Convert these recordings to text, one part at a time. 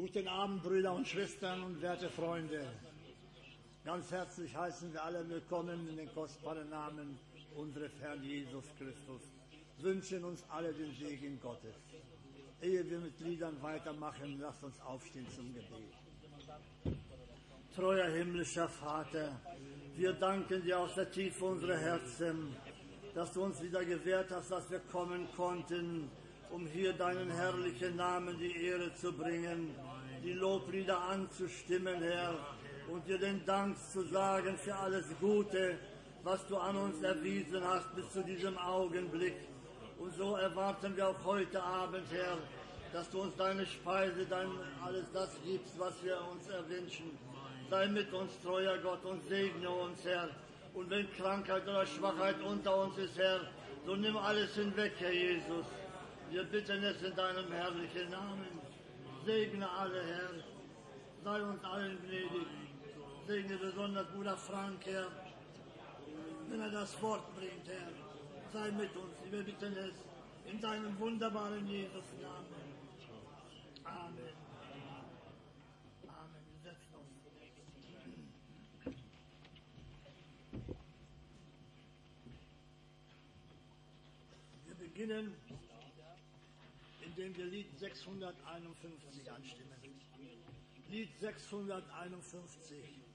Guten Abend, Brüder und Schwestern und werte Freunde. Ganz herzlich heißen wir alle willkommen in den kostbaren Namen unseres Herrn Jesus Christus. Wünschen uns alle den Segen Gottes. Ehe wir mit Liedern weitermachen, lasst uns aufstehen zum Gebet. Treuer himmlischer Vater, wir danken dir aus der Tiefe unserer Herzen, dass du uns wieder gewährt hast, dass wir kommen konnten, um hier deinen herrlichen Namen die Ehre zu bringen, die Loblieder anzustimmen, Herr, und dir den Dank zu sagen für alles Gute, was du an uns erwiesen hast bis zu diesem Augenblick. Und so erwarten wir auch heute Abend, Herr, dass du uns deine Speise, dein alles das gibst, was wir uns erwünschen. Sei mit uns, treuer Gott, und segne uns, Herr. Und wenn Krankheit oder Schwachheit unter uns ist, Herr, so nimm alles hinweg, Herr Jesus. Wir bitten es in deinem herrlichen Namen. Segne alle, Herr. Sei uns allen gnädig. Segne besonders Bruder Frank, Herr, wenn er das Wort bringt, Herr. Sei mit uns. Wir bitten es in deinem wunderbaren Jesus Namen. Amen. Amen. Wir uns. Wir beginnen, indem wir Lied 651 anstimmen. Lied 651.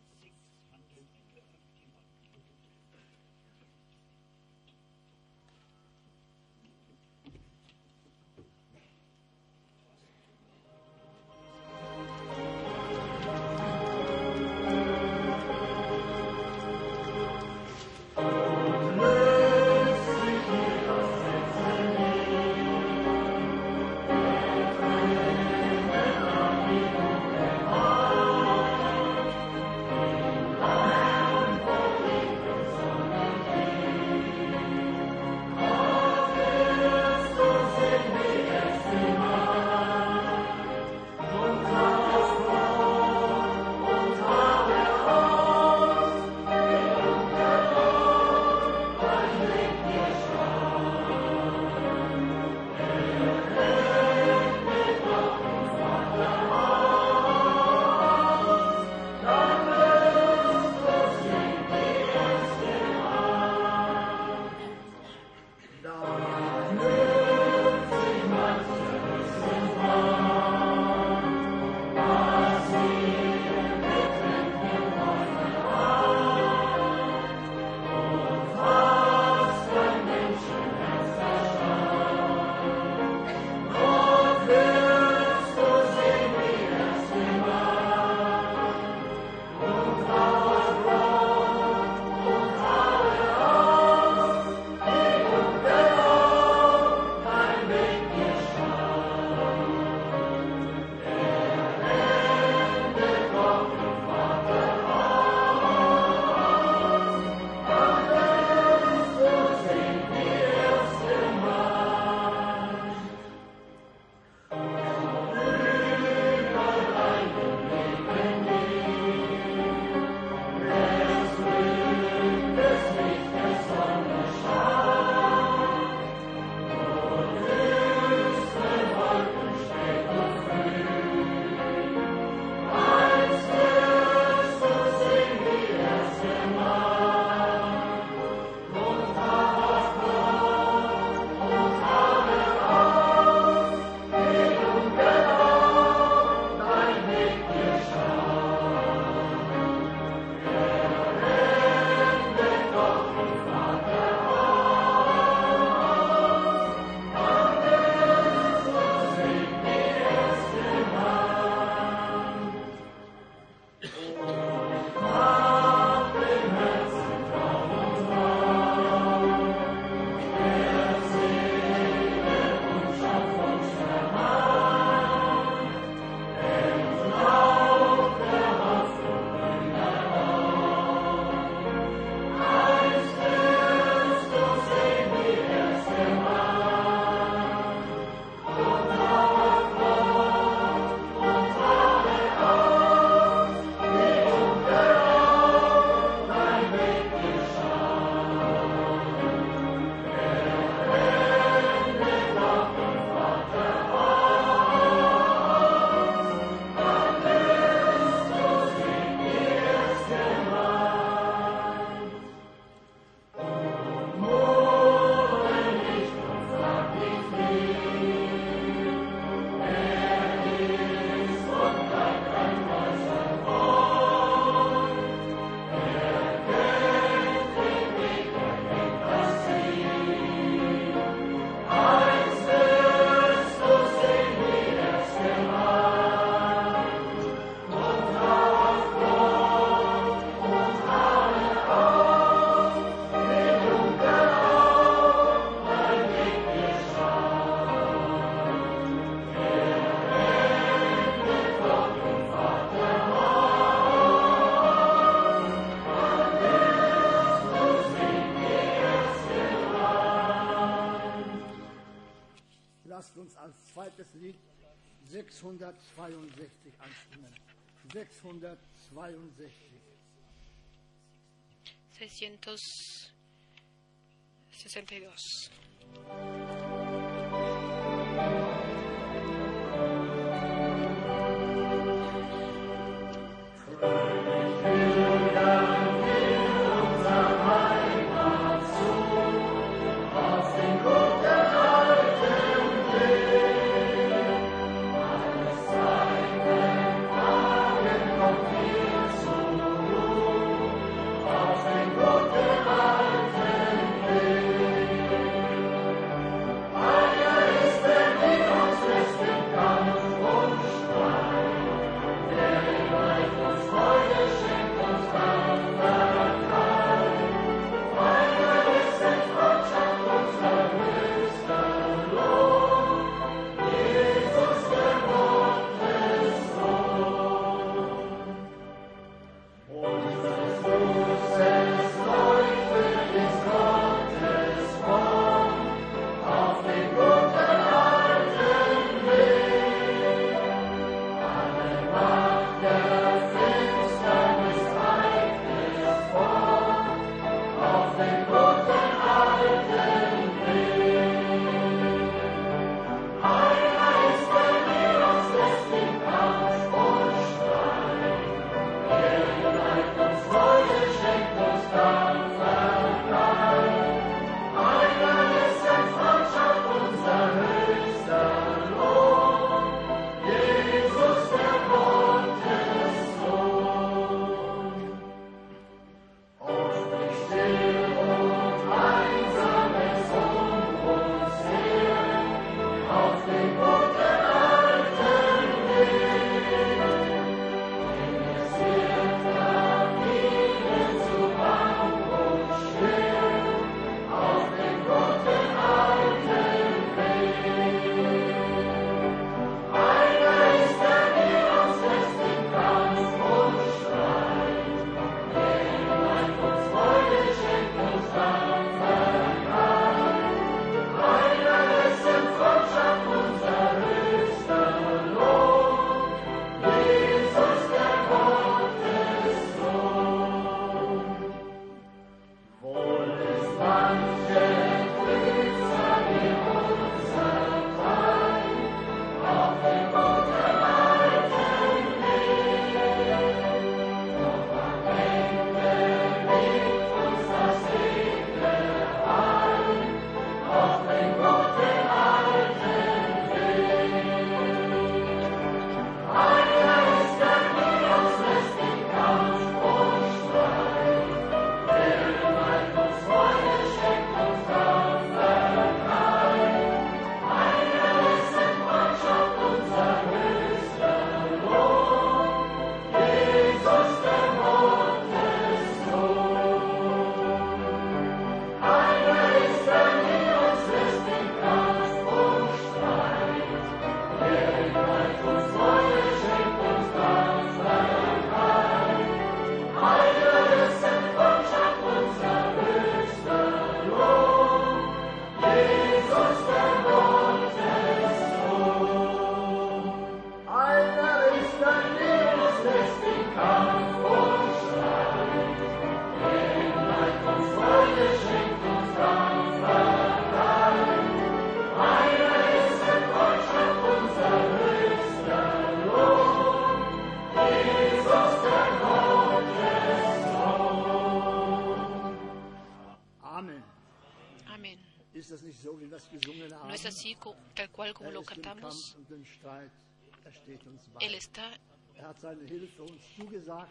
662.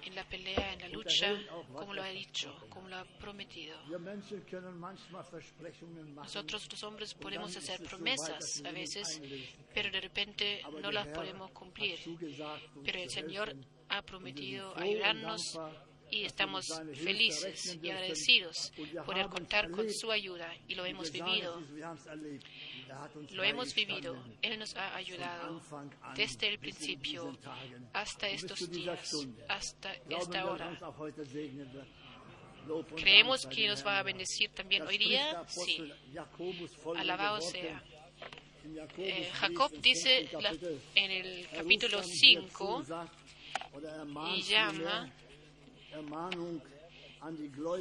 En la pelea, en la lucha, como lo ha dicho, como lo ha prometido. Nosotros los hombres podemos hacer promesas a veces, pero de repente no las podemos cumplir. Pero el Señor ha prometido ayudarnos y estamos felices y agradecidos por contar con su ayuda y lo hemos vivido. Lo hemos vivido. Él nos ha ayudado desde el principio hasta estos días, hasta esta hora. ¿Creemos que nos va a bendecir también hoy día? Sí. Alabado sea. eh, Jacob dice en el capítulo 5 y llama,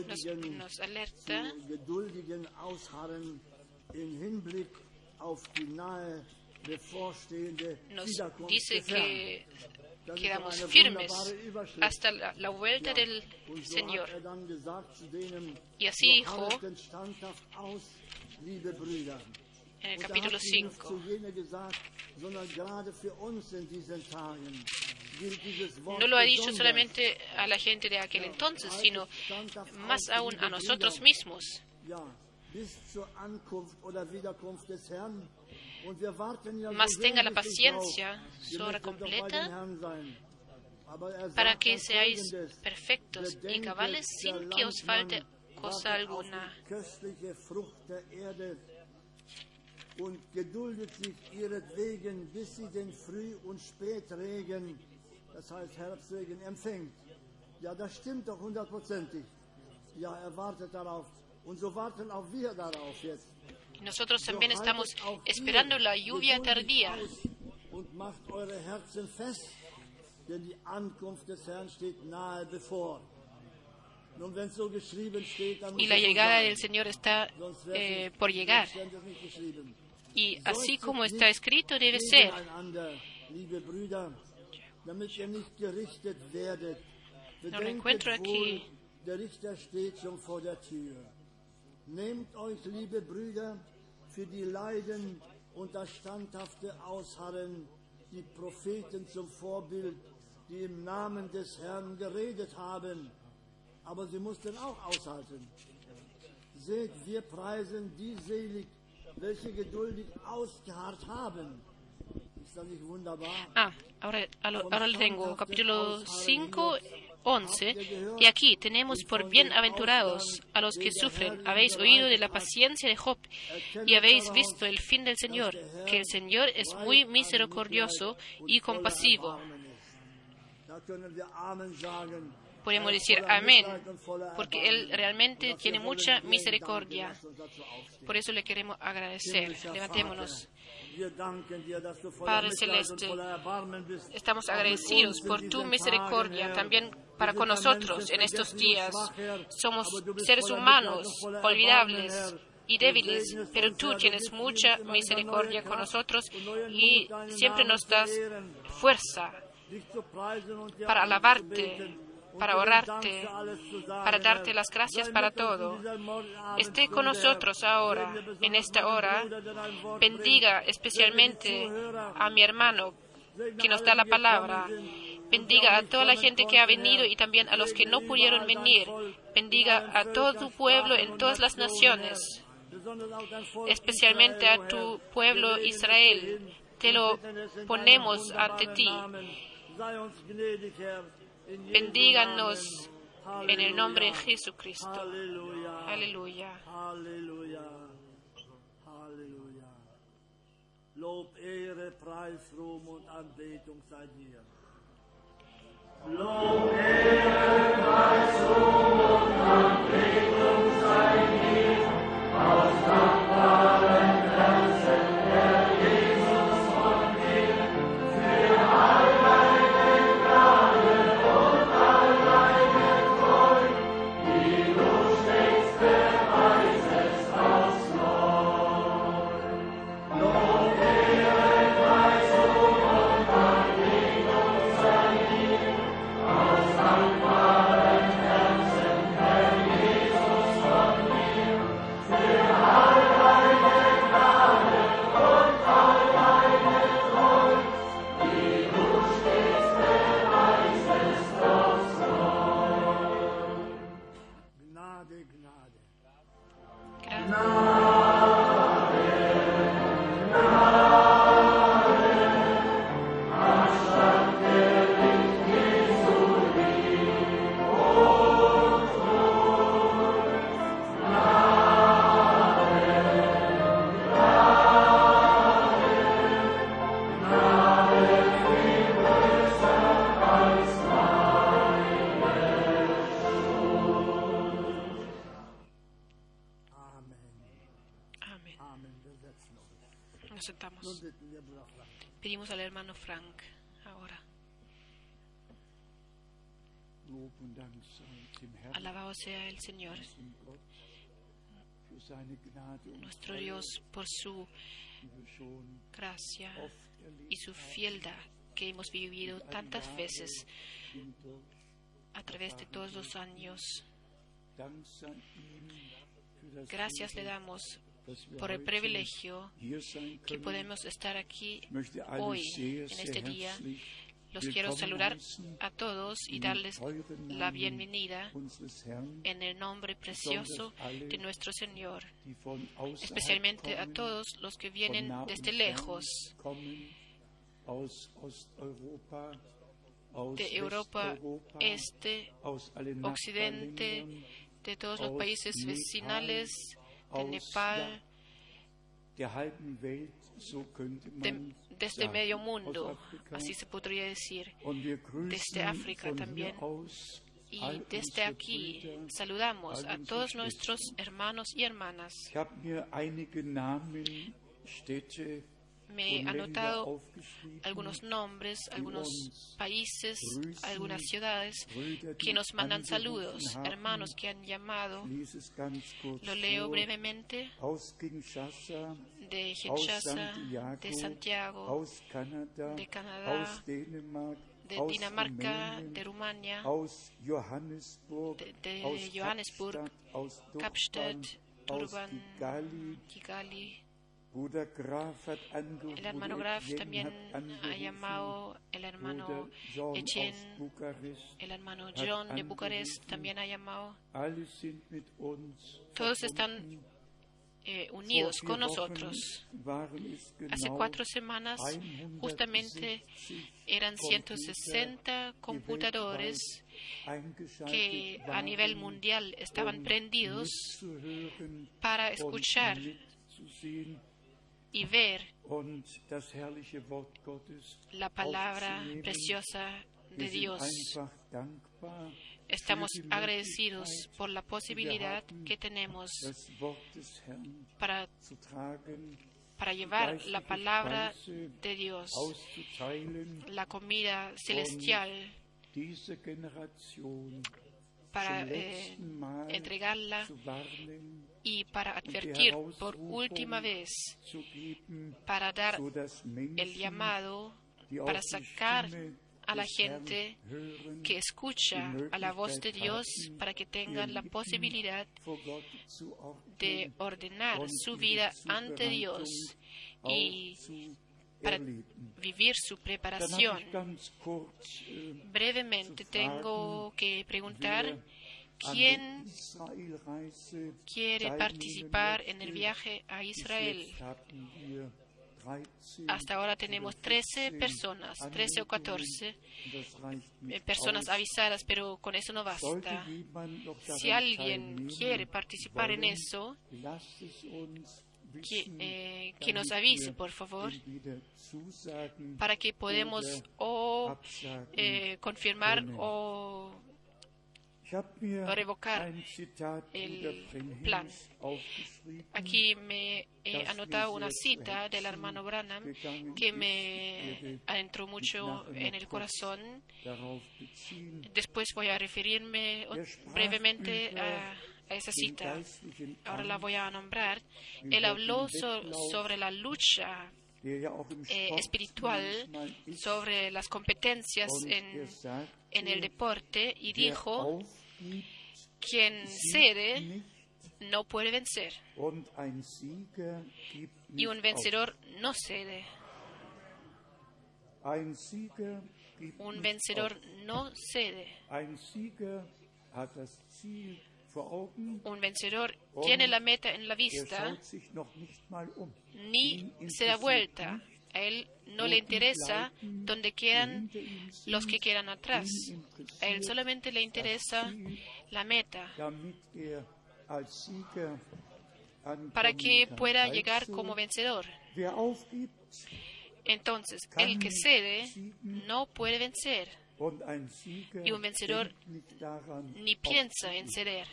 nos, nos alerta nos dice que quedamos firmes hasta la, la vuelta del Señor. er Y así dijo. En el capítulo hat nicht nur 5. zu jenen gesagt, sondern gerade für uns in diesen Tagen gilt dieses Wort No lo ha dicho solamente a la gente de aquel entonces, sino más aún a nosotros mismos. Mas tenga la paciencia, su hora completa, para que seáis perfectos y cabales sin que os falte cosa alguna. Und geduldet sich ihretwegen, bis sie den Früh- und Spätregen, das heißt Herbstregen, empfängt. Ja, das stimmt doch hundertprozentig. Ja, er wartet darauf, Nosotros So también estamos esperando la lluvia tardía. Y la llegada del Señor está eh, por llegar. Y así como está escrito, debe ser. werdet. lo encuentro aquí. Nehmt euch, liebe Brüder, für die Leiden und das standhafte Ausharren die Propheten zum Vorbild, die im Namen des Herrn geredet haben. Aber sie mussten auch aushalten. Seht, wir preisen die selig, welche geduldig ausgeharrt haben. Ist das nicht wunderbar? Ah, ahora, ahora ahora lo tengo. Capítulo 5, 11. Y aquí tenemos por bienaventurados a los que sufren. Habéis oído de la paciencia de Job y habéis visto el fin del Señor, que el Señor es muy misericordioso y compasivo. Podemos decir amén, porque. Él realmente tiene mucha misericordia. Por eso le queremos agradecer. Levantémonos. Padre Celeste. Estamos agradecidos por tu misericordia también para con nosotros en estos días. Somos seres humanos, olvidables y débiles, pero tú tienes mucha misericordia con nosotros y siempre nos das fuerza para alabarte, para sagen, para darte las gracias para todo. Esté con nosotros ahora, en esta hora. Bendiga especialmente a mi hermano que nos da la palabra. Bendiga a toda la gente que ha venido y también a los que no pudieron venir. Bendiga a todo tu pueblo en todas las naciones, especialmente a tu pueblo Israel. Te lo ponemos ante ti. Bendíganos en el nombre de. Jesucristo. Aleluya. Halleluja. Halleluja. Lob, Ehre, Preis, Ruhm und Anbetung sei dir. Lob, Ehre, Señor, nuestro Dios, por su gracia y su fieldad que hemos vivido tantas veces a través de todos los años. Gracias le damos por el privilegio que podemos estar aquí hoy, en este día. Los quiero saludar a todos y darles la bienvenida en el nombre precioso de nuestro Señor, especialmente a todos los que vienen desde lejos, de Europa Este, Occidente, de todos los países vecinales, de Nepal, de, desde medio mundo, así se podría decir. Desde África también. Y desde aquí saludamos a todos nuestros hermanos y hermanas. Me he anotado algunos nombres, algunos países, algunas ciudades que nos mandan saludos, hermanos que han llamado. Lo leo brevemente de Santiago, de Santiago, de Canadá, de Dinamarca, de Rumania, de- Johannesburg, Kapstadt, Durban, Kigali. El hermano Graf también ha llamado, el hermano Bukarest. el hermano John de. Bucarest también ha llamado. Todos están eh, unidos con nosotros. Hace cuatro semanas justamente 160 eran Computer 160 computadores que a nivel mundial estaban um prendidos para escuchar y ver la palabra preciosa de Dios. Estamos agradecidos por la posibilidad que tenemos para, para llevar la palabra de Dios, la comida celestial, para eh, entregarla y para advertir por última vez, para dar el llamado para sacar a la gente que escucha a la voz de Dios para que tengan la posibilidad de ordenar su vida ante Dios y para vivir su preparación. Brevemente tengo que preguntar quién quiere participar en el viaje a Israel. jetzt hatten wir 13 Hasta ahora tenemos oder 13 14 personas, 13 o 14 Anmeldungen. Das reicht eh, personas avisadas, pero con eso no basta. Si alguien quiere participar en eso, que, eh, nos avise, por favor, para que podemos oder o eh, confirmar o revocar el plan. Aquí me he anotado una cita del hermano Branham que me adentró mucho en el corazón. Después voy a referirme brevemente a, a esa cita. Ahora la voy a nombrar. Él habló so- sobre la lucha eh, espiritual, sobre las competencias en, el deporte y dijo, quien cede no puede vencer y un vencedor no cede. Un vencedor no cede. Un vencedor tiene la meta en la Er vista, um. ni se da vuelta. A él no le interesa bleiben, donde quedan los que quedan atrás. A él solamente le interesa la meta. Para que pueda llegar como vencedor. Entonces, el que cede no puede vencer, Y un vencedor ni piensa en ceder.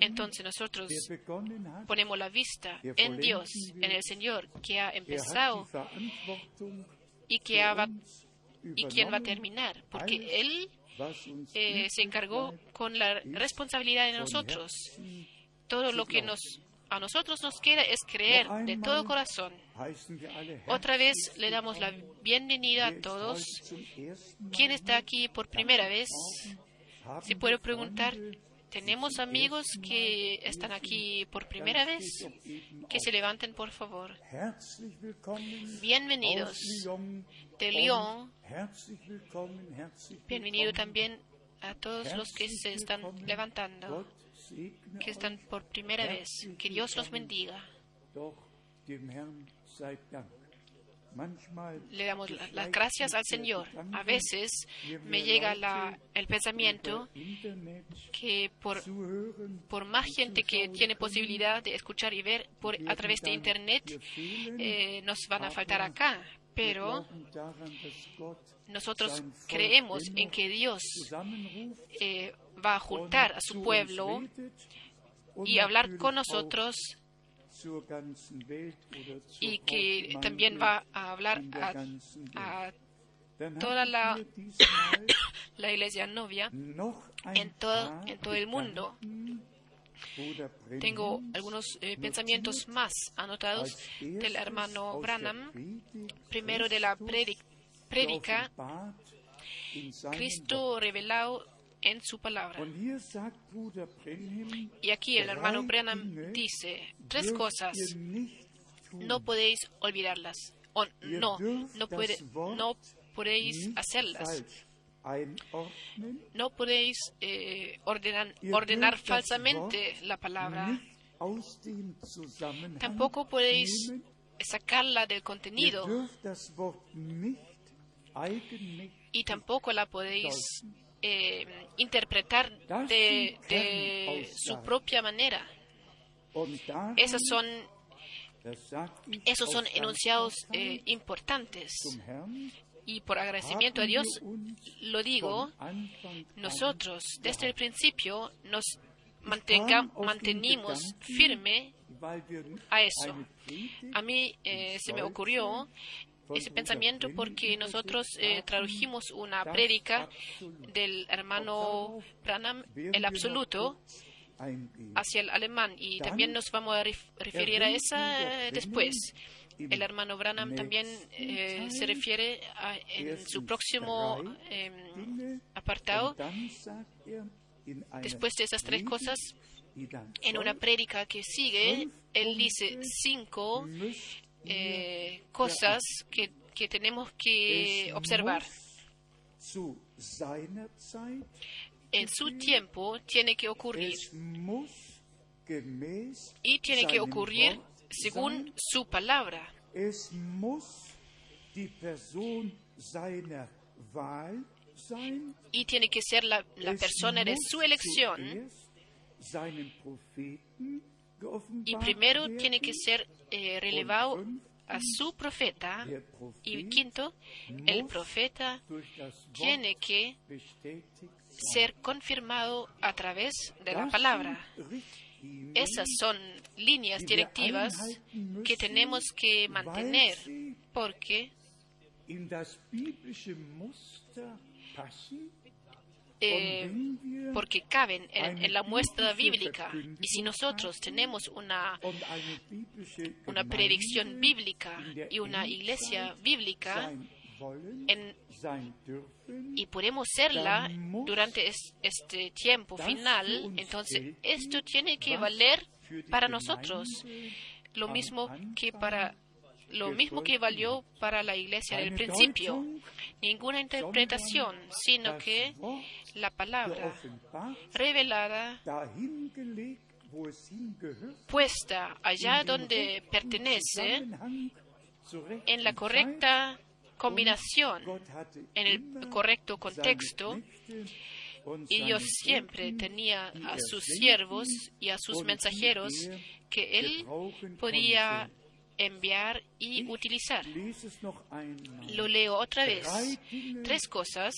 Entonces nosotros ponemos la vista en Dios, en el Señor, que ha empezado y que ha- y quien va a terminar, porque Él eh, se encargó con la responsabilidad de nosotros. Todo lo que nos, a nosotros nos queda es creer de todo corazón. Otra vez le damos la bienvenida a todos. ¿Quién está aquí por primera vez? Si puedo preguntar, ¿tenemos amigos que están aquí por primera vez? Que se levanten, por favor. Bienvenidos de Lyon. Bienvenido también a todos los que se están levantando, que están por primera vez. Que Dios los bendiga. Le damos la- las gracias al Señor. A veces me llega la- el pensamiento que por, más gente que tiene posibilidad de escuchar y ver por, a través de Internet, eh, nos van a faltar acá. Pero nosotros creemos en que Dios eh, va a juntar a su pueblo y hablar con nosotros y que también va a hablar a, toda la- la iglesia novia en todo, en todo el mundo. Tengo algunos eh, pensamientos más anotados del hermano Branham. Primero de la prédica. Cristo revelado en su palabra. Brenham, Y aquí el hermano Dinge dice tres cosas, no podéis olvidarlas. O no, no, puede, no podéis hacerlas. No podéis eh, ordenar, falsamente la palabra. Tampoco podéis sacarla del contenido y tampoco la podéis eh, interpretar de, su propia manera. Esas son, esos son enunciados eh, importantes. Y por agradecimiento a Dios, lo digo, nosotros desde el principio nos mantenga, mantenimos firme a eso. A mí eh, se me ocurrió ese pensamiento porque nosotros eh, tradujimos una prédica del hermano Branham, el absoluto, hacia el alemán. Y también nos vamos a ref- referir a esa después. El hermano Branham también eh, se refiere a- en su próximo em, apartado. Después de esas tres cosas, en una prédica que sigue, él dice cinco eh, cosas que, que tenemos que observar. En su tiempo tiene que ocurrir y tiene que ocurrir según su palabra. Y tiene que ser la, la persona de su elección. Y primero tiene que ser eh, relevado a su profeta. Y quinto, el profeta tiene que ser confirmado a través de la palabra. Esas son líneas directivas que tenemos que mantener porque eh, porque caben en, la muestra bíblica. Y si nosotros tenemos una, una predicción bíblica y una iglesia bíblica y podemos serla durante es- este tiempo final, entonces esto tiene que valer para nosotros lo mismo que para lo mismo que valió para la iglesia del principio. Ninguna interpretación, sino que la palabra revelada, dahin gelegt, wo es hingehört, puesta allá donde pertenece, en la correcta combinación, en el correcto contexto, y Dios siempre tenía a sus siervos y a sus mensajeros er que él podía. Enviar y utilizar. Lo leo otra vez. Tres cosas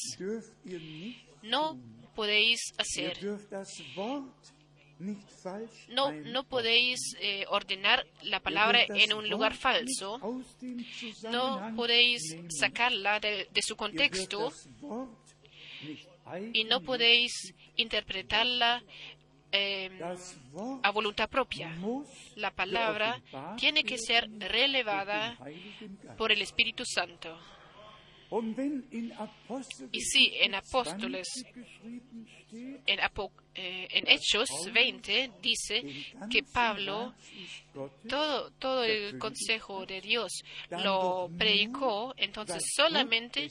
no podéis hacer. No, no podéis eh, ordenar la palabra en un lugar falso. No podéis sacarla de, de su contexto y no podéis interpretarla eh, Wort a voluntad propia. La palabra tiene que ser relevada por el Espíritu Santo. Y si en Apóstoles 20 geschrieben steht, En, Apo- eh, en Hechos 20 dice que Pablo todo, todo el consejo de Dios lo predicó, entonces solamente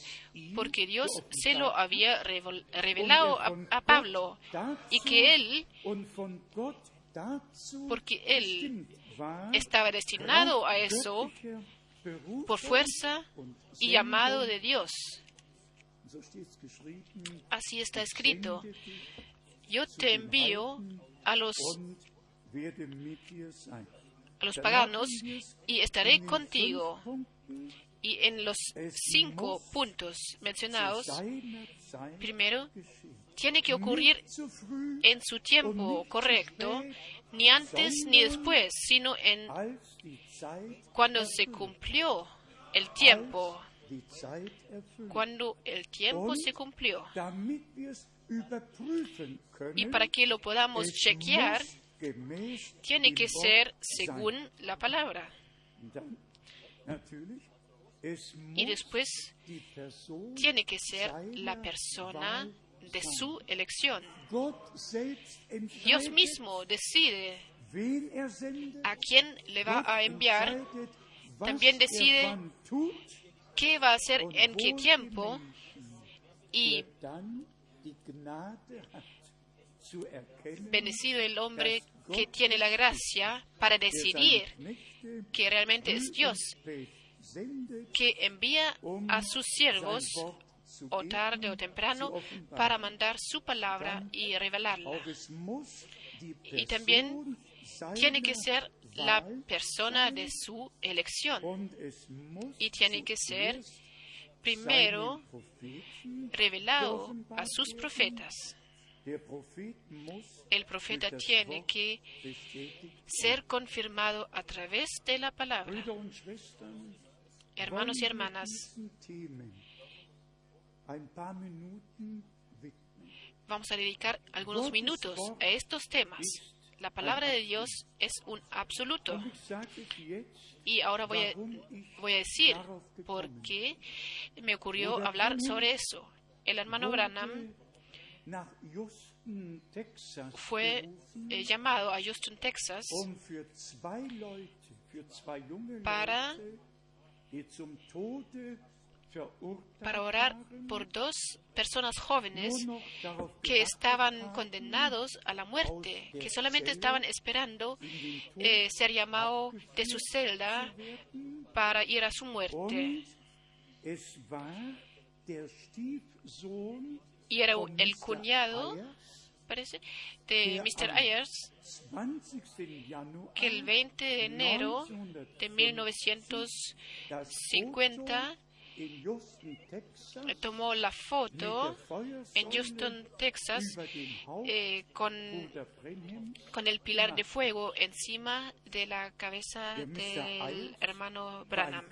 porque Dios se lo había revelado a, a Pablo y que él, porque él estaba destinado a eso por fuerza y llamado de Dios. Así está escrito. Yo te envío a los, a los paganos y estaré contigo. Y en los cinco puntos mencionados, primero, tiene que ocurrir en su tiempo correcto, ni antes ni después, sino en cuando se cumplió el tiempo, cuando el tiempo se cumplió. Y para que lo podamos chequear, tiene que ser según la palabra. Y después tiene que ser la persona de su elección. Dios mismo decide er a quién le va a enviar, también decide er tut qué va a hacer en qué tiempo y bendecido el hombre que tiene la gracia para decidir que realmente es Dios que envía um a sus siervos o tarde o temprano para mandar su palabra y revelarla. Y también Tiene que ser la persona de su elección. y tiene que ser Primero revelado a sus profetas. El profeta tiene que ser confirmado a través de la palabra. Hermanos y hermanas, vamos a dedicar algunos minutos a estos temas. La palabra de Dios es un absoluto. Und ich sage es jetzt, Y ahora voy a, voy decir por qué me ocurrió hablar sobre eso. El hermano Branham fue eh, llamado a Houston, Texas, Para- Para orar por dos personas jóvenes que estaban condenados a la muerte, que solamente estaban esperando eh, ser llamado de su celda para ir a su muerte. Y era el cuñado, parece, de Mr. Ayers, 20. Januar que el 20 de enero de 1950 das 1950 Foto in Houston, Texas, tomó la foto en Houston, Texas, eh, con, con el pilar de fuego encima de la cabeza del hermano Branham.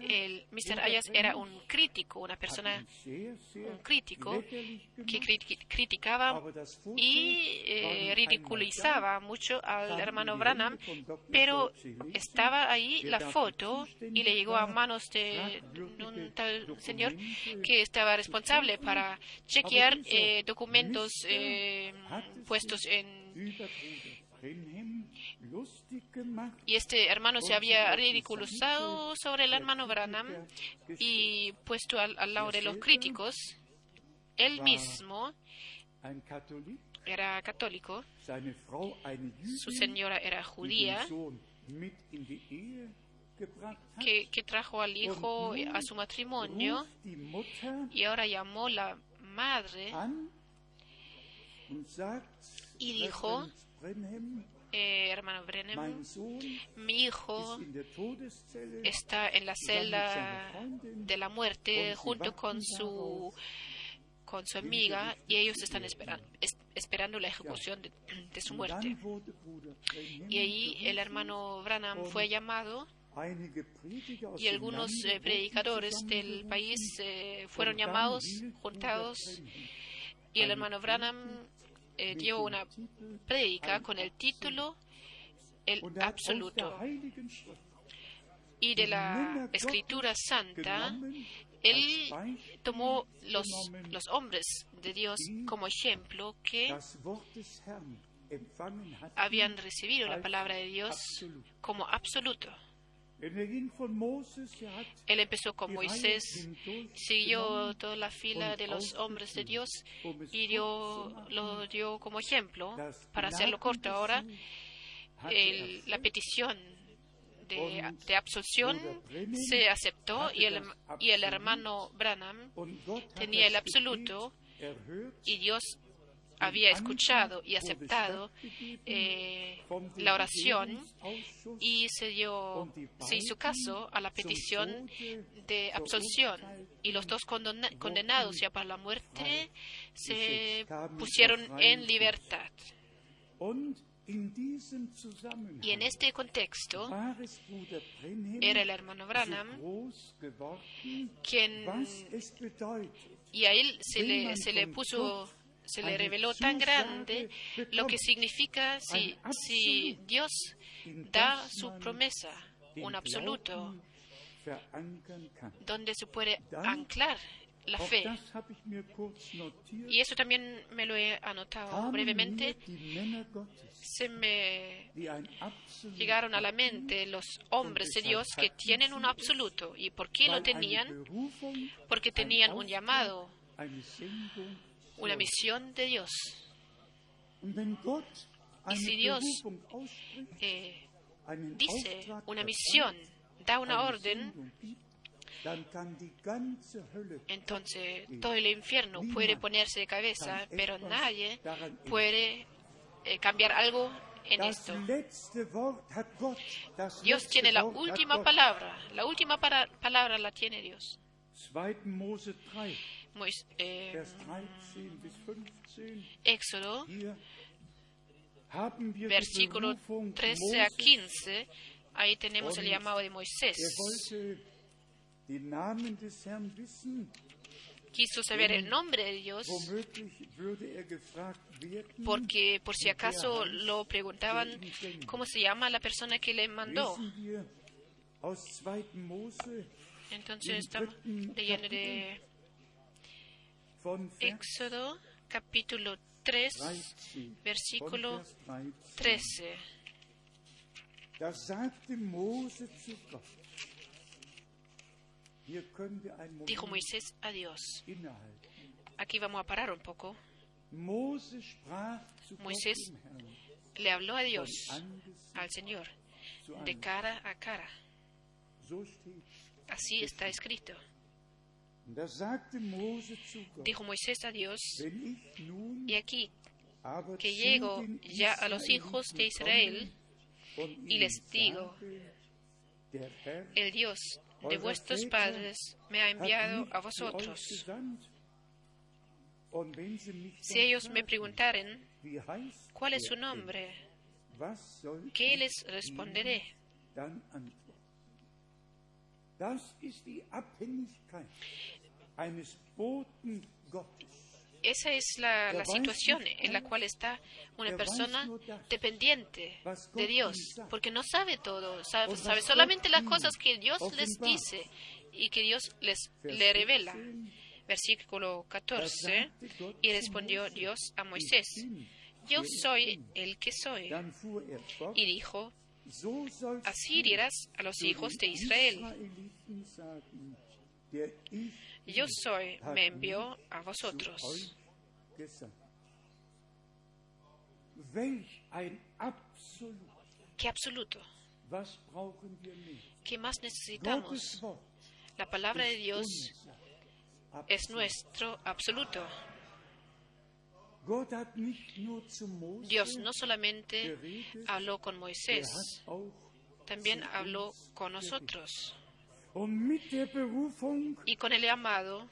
El Mr. Brenhem era un crítico, una persona un crítico que criticaba y eh, ridiculizaba mucho al hermano Branham, pero estaba ahí la foto y le llegó a manos de fragwürdige un tal señor que estaba responsable para chequear eh, documentos eh, puestos en... Y este hermano se había ridiculizado sobre el hermano Branham y puesto al, al lado de los críticos. Él mismo era católico, su señora era judía, que, que trajo al hijo a su matrimonio y ahora llamó la madre, Y dijo, eh, hermano Sohn mi hijo está en la celda de la muerte junto con su con su amiga y ellos están esperando, esperando la ejecución de, de su muerte. Y ahí el hermano Branham fue llamado y algunos eh, predicadores del país eh, fueron llamados, juntados, y el hermano Branham eh, dio una predica con el título El Absoluto. Y de la Escritura Santa, él tomó los, los hombres de Dios como ejemplo que habían recibido la palabra de Dios como absoluto. Él empezó con Moisés, siguió toda la fila de los hombres de Dios y dio, lo dio como ejemplo. Para hacerlo corto ahora, el- la petición de, de absolución se aceptó y el, y el hermano Branham tenía el absoluto y Dios había escuchado y aceptado eh, la oración y se dio se hizo caso a la petición de absolución y los dos condena- condenados ya para la muerte se pusieron en libertad. Y en este contexto era el hermano Branham quien y a él se le, se le puso, se le reveló tan grande lo que significa si, si Dios da su promesa, un absoluto, donde se puede anclar la fe. Y eso también me lo he anotado brevemente. Se me llegaron a la mente los hombres de Dios que tienen un absoluto. ¿Y por qué lo tenían? Porque tenían un llamado, una misión de Dios. Y si Dios Eh, dice una misión, da una orden, entonces todo el infierno puede ponerse de cabeza, pero nadie puede eh, cambiar algo en esto. Dios tiene la última palabra, la última para- palabra la tiene Dios. 2. Mose 3, Mois- eh, Vers 13 bis 15. Éxodo, versículo Berufung 13 a Moses. 15, ahí tenemos el llamado de Moisés. Quiso saber el nombre de Dios porque por si acaso lo preguntaban cómo se llama la persona que le mandó. Lesen wir aus 2. Mose Entonces estamos leyendo de Éxodo capítulo 3, 13. versículo Von Vers 13. 13. Da sagte Mose zu Gott. Hier können wir einen Moment Dijo Moisés a Dios. Aquí vamos a parar un poco. Moisés Le habló a Dios, al Señor, de cara a cara. Así está escrito. Und da sagte Mose zu Gott, Dijo Moisés a Dios, y aquí que llego ya a los hijos de Israel y les digo, el Dios de vuestros padres me ha enviado a vosotros. Si ellos me preguntaren, ¿cuál es su nombre? ¿Qué les responderé? Esa es la, la situación en la cual está una persona dependiente de Dios, porque no sabe todo, sabe, sabe solamente las cosas que Dios les dice y que Dios les le revela. Versículo 14, y respondió Dios a Moisés, yo soy el que soy. Er Y dijo, así dirás a los hijos de Israel, Yo soy, me envió a vosotros. Qué absoluto? ¿qué más necesitamos? La palabra de Dios es nuestro absoluto. Dios no solamente habló con Moisés, también habló con nosotros. Y con el llamado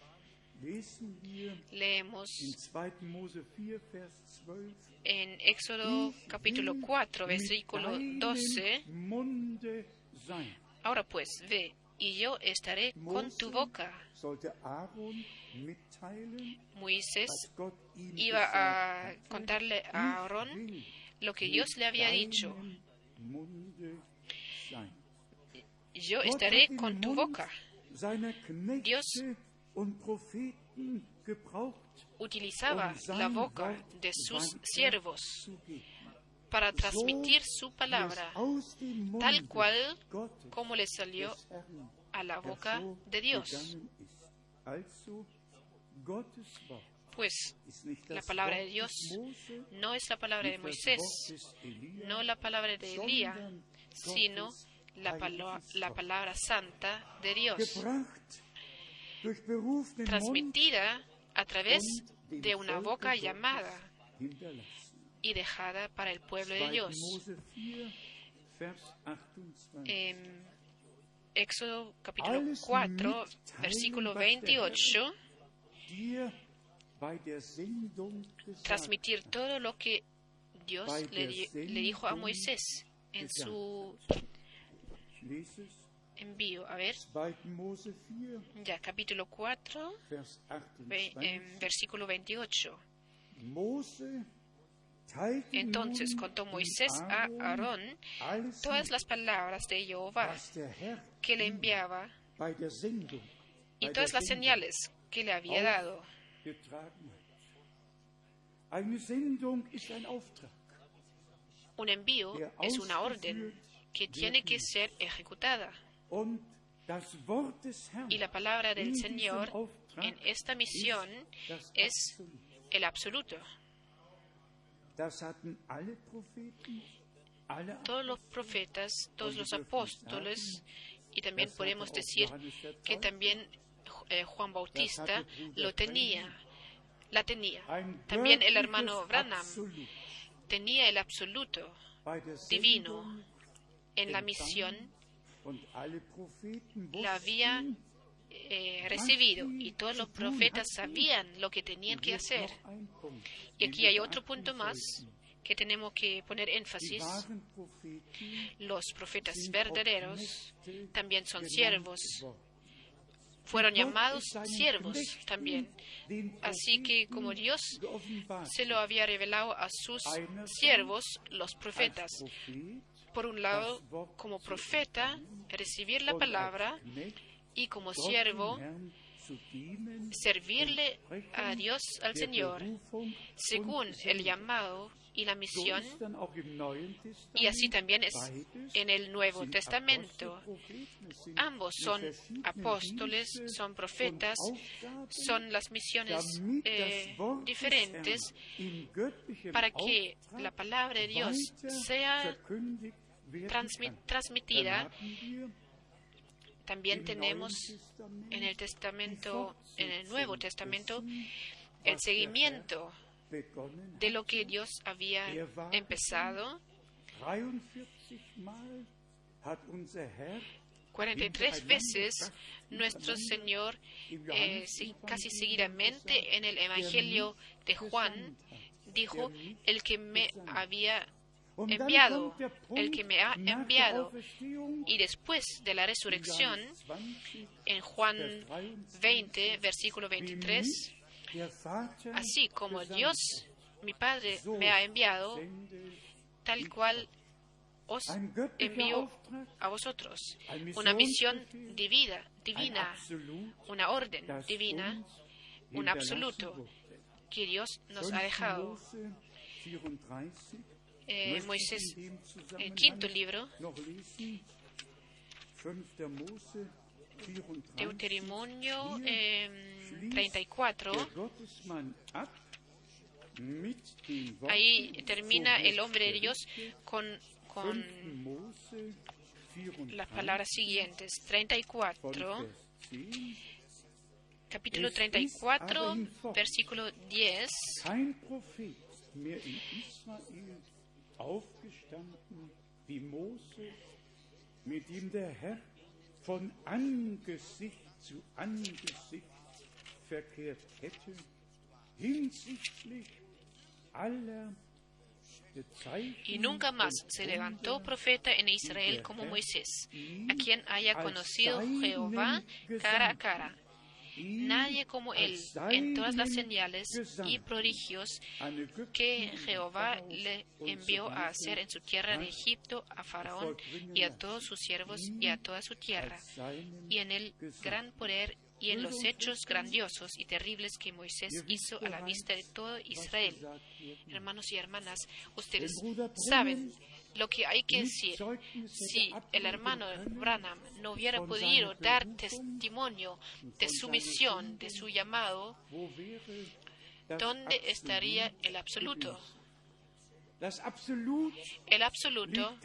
leemos in 2. Mose 4, Vers 12. en Éxodo capítulo 4, versículo 12. Munde sein. Ahora pues, ve, y yo estaré con tu boca. Moisés iba a contarle a Aarón lo que Dios le había dicho. Yo estaré con tu boca. Dios Utilizaba um la boca de sus siervos para transmitir su palabra, tal cual como le salió a la boca de Dios. Pues la palabra de Dios no es la palabra de Moisés, no la palabra de Elías, sino la, palo- la palabra santa de Dios, transmitida a través de una boca llamada y dejada para el pueblo de 2. Dios. Mose 4, Vers 28. En Éxodo capítulo Alles 4, mitteilen, versículo was der Herr 28, dir bei der Sendung gesagt transmitir todo lo que Dios le, le dijo a Moisés en su envío. A ver, 2. Mose 4, ya capítulo 4, Vers ve- 28. en versículo 28. Mose teilte Entonces contó Moisés a Aarón todas las palabras de Jehová que le enviaba y todas las señales que le había dado. Un envío es una orden que tiene que ser ejecutada. Y la palabra del Señor en esta misión es el absoluto. Todos los profetas, todos los apóstoles, y también podemos decir que también eh, Juan Bautista lo tenía, la tenía. También el hermano Branham tenía el absoluto divino en la misión, la había eh, recibido y todos los profetas sabían lo que tenían que hacer. Y aquí hay otro punto más que tenemos que poner énfasis. Los profetas verdaderos también son siervos, fueron llamados siervos Knechten, también. Así que como Dios se lo había revelado a sus siervos, los profetas. Por un lado, como profeta, recibir la palabra y como siervo, servirle a Dios, al Señor, según el llamado y la misión. Y así también es en el Nuevo Testamento. Ambos son apóstoles, son profetas, son las misiones eh, diferentes para que la palabra de Dios sea Dann transmitida. También tenemos en el Testamento, en el Nuevo Testamento, el seguimiento de lo que Dios había empezado. 43 Mal hat unser Herr 43 veces nuestro Señor eh, casi seguidamente en el Evangelio de Juan dijo, el que me había enviado, el que me ha enviado. Y después de la resurrección, Johannes 20, en Juan Vers 23, 20, versículo wie 23, mich der Vater así como Dios, mi Padre, me ha enviado, tal cual os envío a vosotros. Una misión divina, divina, una orden divina un absoluto que Dios nos 5. ha dejado. Mose 34, Eh, Moisés, el quinto libro, noch lesen. 5. Mose 34. Deuteronomio eh, schließt 34. der Gottesmann ab mit den Worten Ahí termina el hombre de Dios con, 5. con Mose 34, las palabras siguientes. von 34, Vers 10. capítulo Es ist 34, aber hinfort versículo 10. Y nunca más se levantó profeta en Israel como Moisés, a quien haya conocido Jehová cara a cara. Nadie como él en todas las señales y prodigios que Jehová le envió a hacer en su tierra de Egipto a Faraón y a todos sus siervos y a toda su tierra, y en el gran poder y en los hechos grandiosos y terribles que Moisés hizo a la vista de todo Israel. Hermanos y hermanas, ustedes saben lo que hay que decir. Si el hermano Branham no hubiera podido dar testimonio de su misión, de su llamado, ¿dónde estaría el absoluto? El absoluto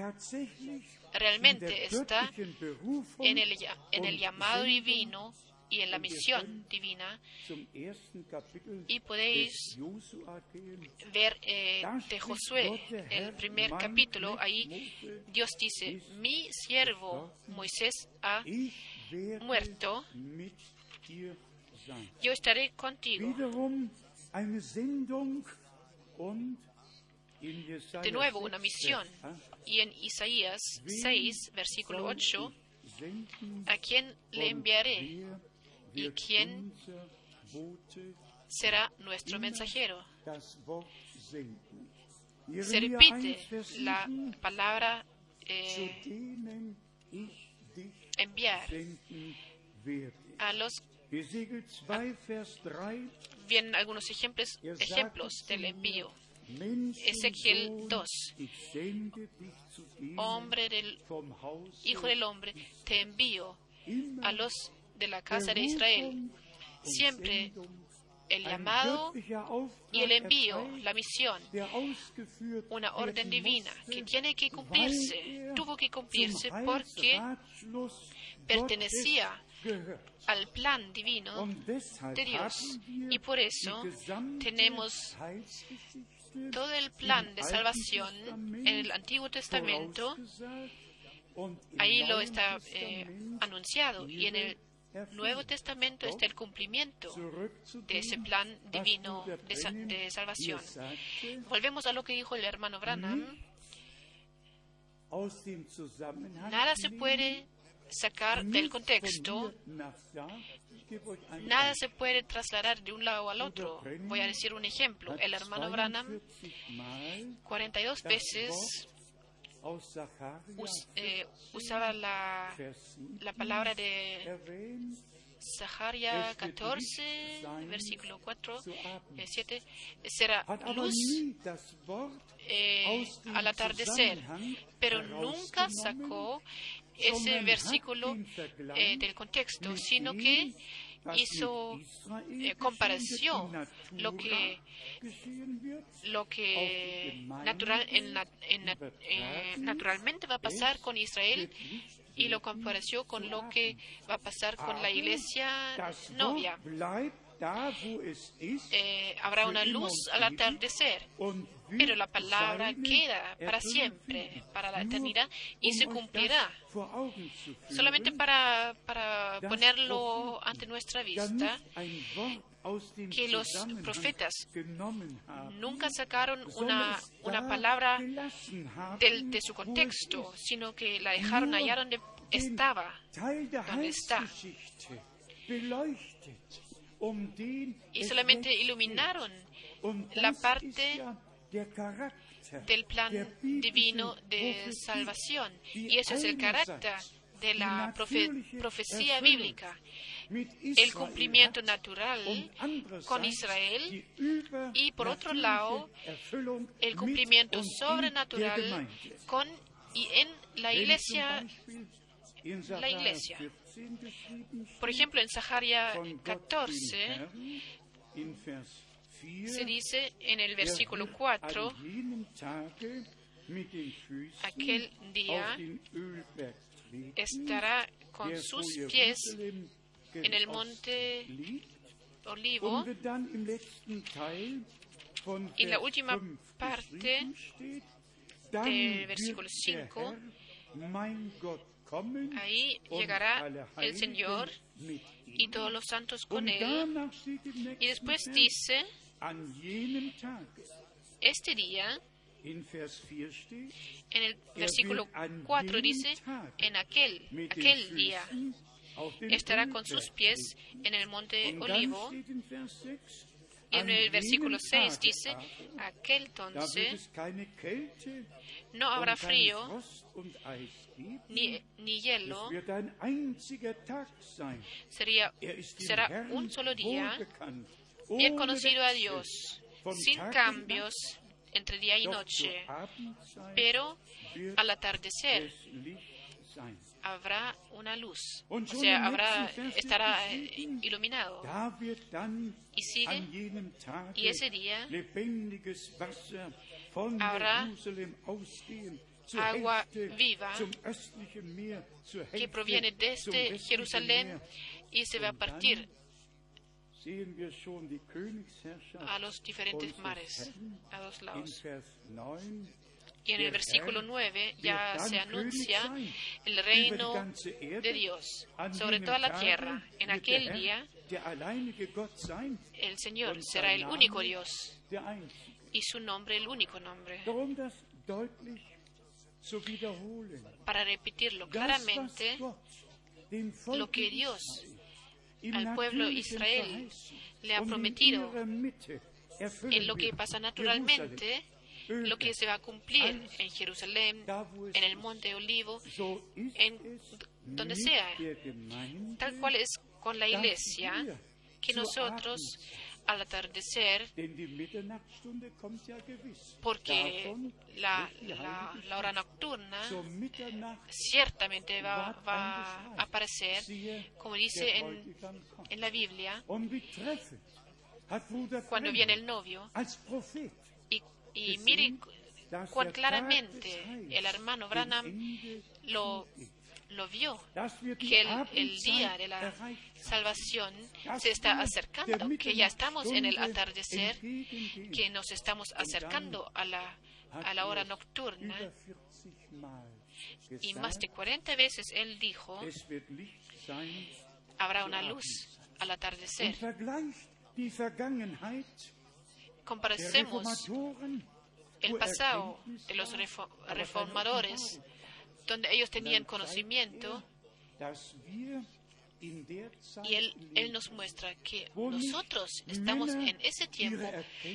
realmente está en el, en el llamado divino y en la misión divina. Y podéis ver eh, de Josué, el primer capítulo, ahí Dios dice, mi siervo Moisés ha muerto, yo estaré contigo. De nuevo, una misión. Y en Isaías 6, versículo 8, ¿a quién le enviaré? ¿Y quién será nuestro mensajero? Se repite la palabra eh, enviar a los vienen algunos ejemplos, ejemplos del envío. Ezequiel 2. Hombre del Hijo del Hombre, te envío a los de la casa de Israel. Siempre el llamado y el envío, la misión, una orden divina que tiene que cumplirse, tuvo que cumplirse porque pertenecía al plan divino de Dios. Y por eso tenemos todo el plan de salvación en el Antiguo Testamento. Ahí lo está eh, anunciado y en el Nuevo Testamento está el cumplimiento de ese plan divino de, salvación. Volvemos a lo que dijo el hermano Branham. Nada se puede sacar del contexto, nada se puede trasladar de un lado al otro. Voy a decir un ejemplo. El hermano Branham 42 veces eh, usaba la, la palabra de Zaharia 14, versículo 4, 7, eh, será luz eh, al atardecer, pero nunca sacó ese versículo del contexto, sino que hizo comparación lo que lo que natural, en, eh, naturalmente va a pasar con Israel y lo compareció con lo que va a pasar con la iglesia novia. Eh, habrá una luz al atardecer, pero la palabra queda para siempre, para la eternidad, y se cumplirá. Solamente para, para ponerlo ante nuestra vista, que los profetas nunca sacaron una, una palabra del, de su contexto, sino que la dejaron allá donde estaba, donde está. Y solamente iluminaron la parte del plan divino de salvación. Y ese es el carácter de la profecía bíblica el cumplimiento natural con Israel y por otro lado el cumplimiento sobrenatural con y en la iglesia la iglesia. Por ejemplo, en Zaharia 14 se dice en el versículo 4, aquel día estará con sus pies en el monte Olivo. Y la última parte del versículo 5 kommen Ahí llegará el Señor y todos los santos con él. Y después dice, este día, in Vers 4 steht, en el versículo wird an 4 jenem dice, en aquel, aquel día estará con sus pies en el monte Olivo. steht in Vers 6, Y en el versículo jenem 6 Tage dice, aquel entonces no habrá frío ni, ni hielo, sería, Er será un solo día ohne conocido a Dios, von sin cambios entre día y noche, pero al atardecer habrá una luz, o sea, habrá, Vers estará eh, iluminado. Y sigue, y ese día habrá agua viva que proviene desde westlichen Jerusalén y se va a partir a los diferentes mares, a in lados. Vers 9 Y en el versículo 9 ya se anuncia el reino de Dios sobre toda la tierra. En aquel día el Señor será el único Dios y su nombre el único nombre. Para repetirlo claramente, lo que Dios al pueblo Israel. le ha prometido en lo que pasa naturalmente, lo que se va a cumplir en Jerusalén, en el monte Olivo, en donde sea, tal cual es con la iglesia, que nosotros al atardecer, porque la, la, hora nocturna ciertamente va, va a aparecer, como dice en, en la Biblia, cuando viene el novio, y, y mire cuán claramente el hermano Branham lo. Lo vio, que el, día de la salvación se está acercando, que ya estamos en el atardecer, que nos estamos acercando a la, a la hora nocturna. über 40 Mal Y más de gesagt, 40 veces él dijo, habrá una luz al atardecer. Comparecemos el pasado de los reformadores. Donde ellos tenían conocimiento, er, y él, él nos muestra que nosotros estamos en ese tiempo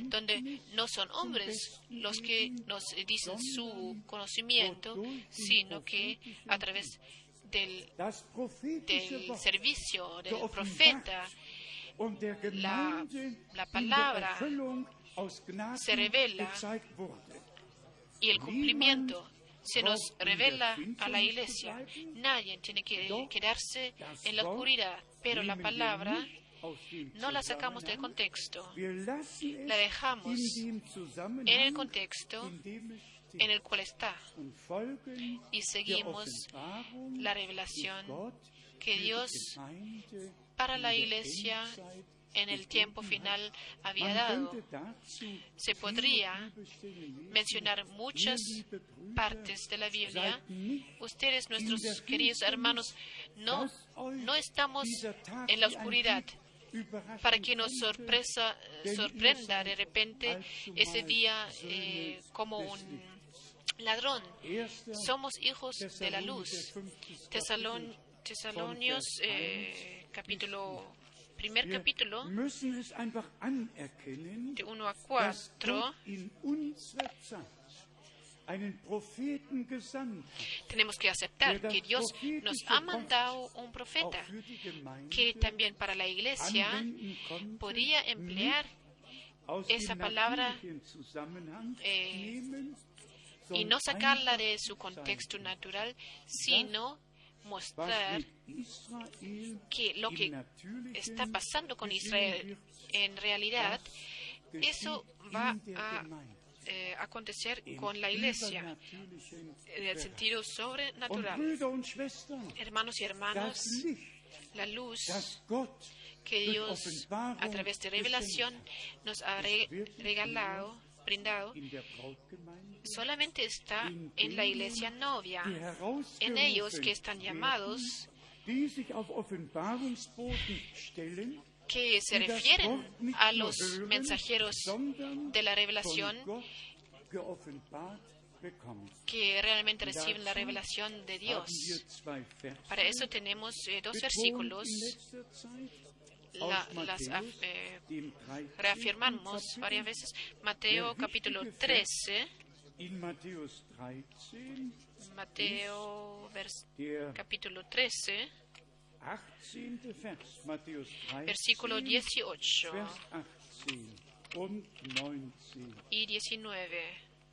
donde no son hombres los que nos dicen su conocimiento, sino que a través del, del servicio del profeta la- la palabra se revela y el cumplimiento se nos revela a la iglesia. Nadie tiene que quedarse en la oscuridad, pero la palabra no la sacamos del contexto, la dejamos en el contexto en el cual está y seguimos la revelación que Dios para la iglesia en el tiempo final había dado. Se podría mencionar muchas partes de la Biblia. Ustedes, nuestros queridos hermanos, no, no estamos en la oscuridad para que nos sorpresa, sorprenda de repente ese día eh, como un ladrón. Erster Somos hijos de la luz. Tesalonios, eh, capítulo, primer capítulo, de 1 a dass 4, Gott in unserer Zeit einen Propheten gesandt hat, tenemos que aceptar que Dios nos ha mandado un profeta que también para la iglesia podía emplear esa palabra, eh, y no sacarla de su contexto natural, sino mostrar que lo que está pasando con Israel en realidad, eso va a eh, acontecer con la iglesia en el sentido sobrenatural. Hermanos y hermanas, la luz que Dios a través de revelación nos ha regalado brindado solamente está en la iglesia novia, en ellos que están llamados, que se refieren a los mensajeros de la revelación que realmente reciben la revelación de Dios. Para eso tenemos eh, dos versículos, la- las af- eh, dem 13. reafirmamos varias veces. Mateo capítulo wichtige 13, In Matthäus 13, Mateo vers- capítulo 13, 18. Vers, Matthäus 13, versículo 18 Vers 18 und 19. y 19.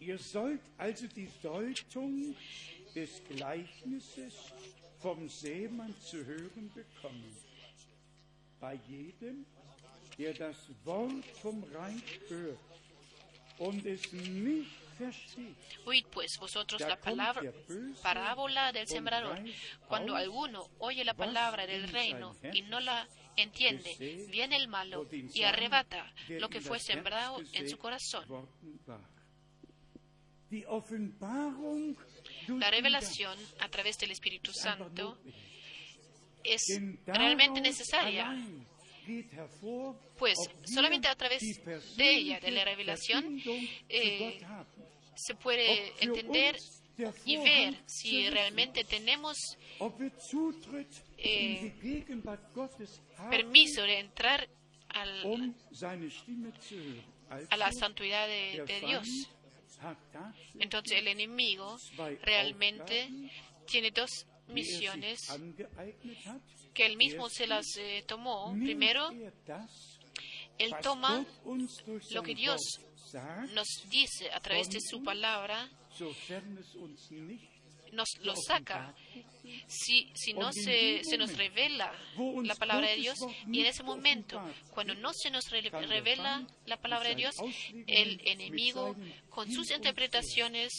Ihr sollt also die Deutung des Gleichnisses vom Sämann zu hören bekommen. Oíd pues vosotros la palabra, parábola del sembrador. Cuando alguno oye la palabra del in reino y no la entiende, viene el malo y arrebata lo que fue sembrado en su corazón. La revelación a través del Espíritu Santo. Es realmente necesaria, pues solamente a través de ella, de la revelación, eh, se puede entender y ver si realmente tenemos eh, permiso de entrar al- um a la santidad de, Dios. Entonces el enemigo realmente tiene dos misiones que él mismo se las eh, tomó. Primero, er él toma lo que Dios nos dice a través de su palabra, nos lo saca. Si, si no se, se nos revela la palabra de Dios, y en ese momento, cuando no se nos revela la palabra de Dios, el enemigo, con sus interpretaciones,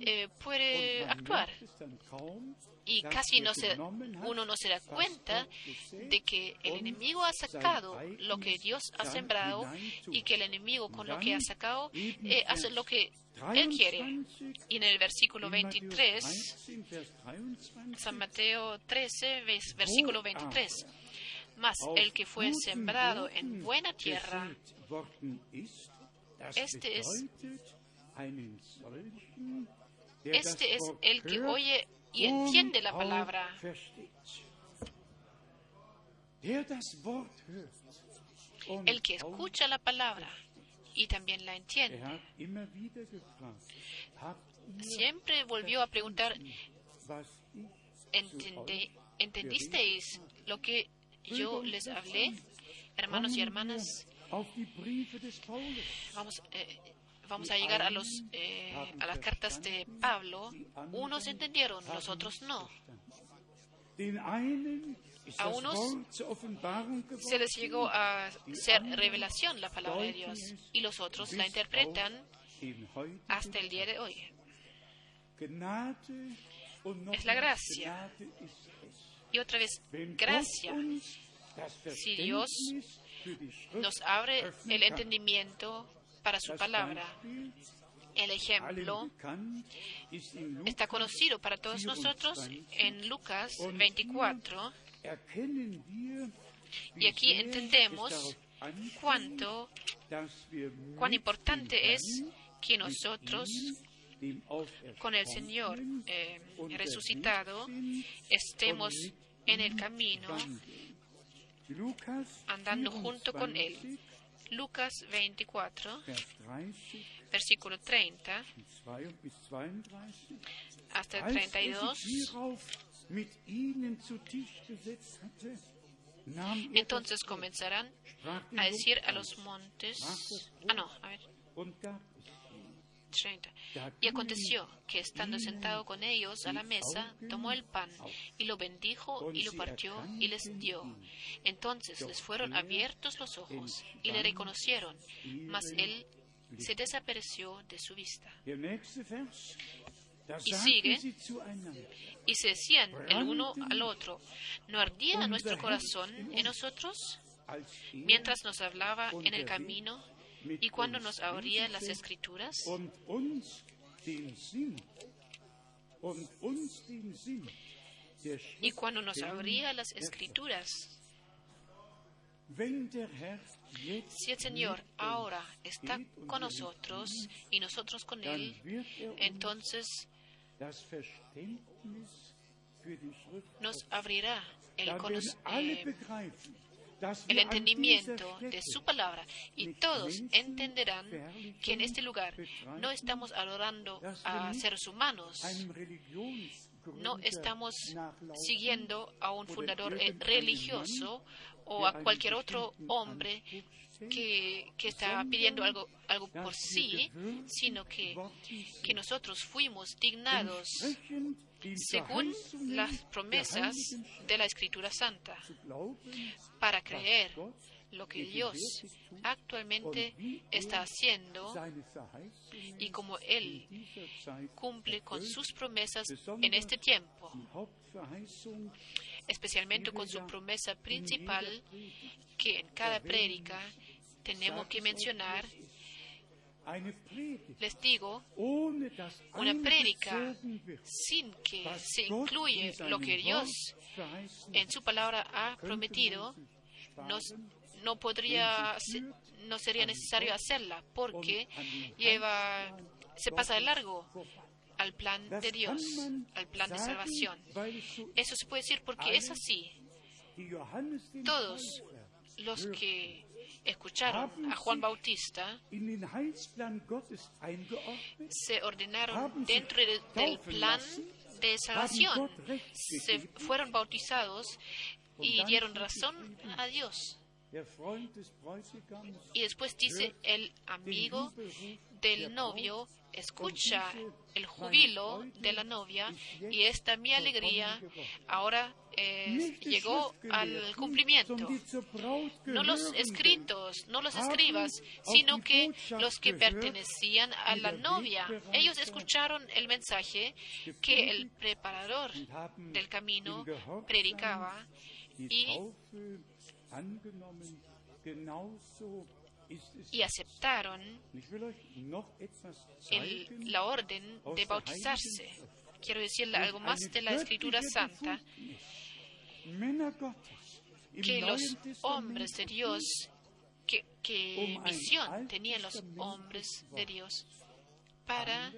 eh, puede actuar. Y casi no se, uno no se da cuenta de que el enemigo ha sacado lo que Dios ha sembrado y que el enemigo con lo que ha sacado eh, hace lo que él quiere. 23, Y en el versículo in Matthäus 23, 13, Vers 23, San Mateo 13, ves- versículo 23, mas el que fue sembrado en buena tierra, Este es- este es el que oye y entiende la palabra. El que escucha la palabra y también la entiende. Er Siempre volvió a preguntar, was ich "Entende- ¿entendisteis lo que yo les hablé? Hermanos y hermanas, vamos, eh, vamos a llegar a, los, eh, a las cartas de Pablo. Unos entendieron, los otros no. A unos Se les llegó a ser revelación la palabra de Dios y los otros la interpretan hasta el día de hoy. Es la gracia. Y otra vez, gracia Si Dios nos abre el entendimiento para su palabra. El ejemplo está conocido para todos nosotros 24. en Lucas Und 24 erkennen wir, wie y aquí entendemos cuánto, cuán importante es que nosotros con el Señor eh, resucitado estemos en el camino andando junto con Él. 24, Lucas 24, Vers 30 versículo 30 und 2 bis 32. hasta el Als er sich 32. Er Entonces comenzarán a decir a los montes. Ah, no, a ver, und gab es ihnen. 30. Da Y aconteció que estando sentado con ellos a la mesa, tomó el pan y lo bendijo y lo partió y les dio. Entonces les fueron er abiertos los ojos y le reconocieron, mas él se desapareció de su vista. Y sagten sigue. sie zueinander, Y se decían el uno al otro, ¿no ardía nuestro corazón en nosotros mientras nos hablaba en el camino Y cuando nos abría las escrituras. y cuando nos abría las escrituras, si el Señor ahora está con nosotros y nosotros con Él, entonces nos abrirá el, eh, entendimiento de su palabra y todos entenderán que en este lugar no estamos adorando a seres humanos, no estamos siguiendo a un fundador eh, religioso o a cualquier otro hombre que, que está pidiendo algo, algo por sí, sino que, que nosotros fuimos dignados según las promesas de la Escritura Santa, para creer lo que Dios actualmente está haciendo y como Él cumple con sus promesas en este tiempo, especialmente con su promesa principal que en cada prédica tenemos que mencionar, les digo, una prédica sin que se incluye in lo que Dios en su palabra ha prometido, sich no, podría, no sería necesario hacerla porque lleva, se pasa de largo al plan de Dios, al plan de salvación. Eso se puede decir porque es así. Todos los que escucharon a Juan Bautista se ordenaron dentro de- del plan de salvación, se fueron bautizados y dieron razón a Dios. Y después dice el amigo del novio escucha el jubilo de la novia y esta mi alegría ahora eh, llegó al cumplimiento. No los escritos, no los escribas, sino que los que pertenecían a la novia. Ellos escucharon el mensaje que el preparador del camino predicaba y, Y aceptaron la orden de bautizarse. Quiero decirle algo más de la Escritura Santa, que los hombres de Dios, que, que visión tenían los hombres de Dios para,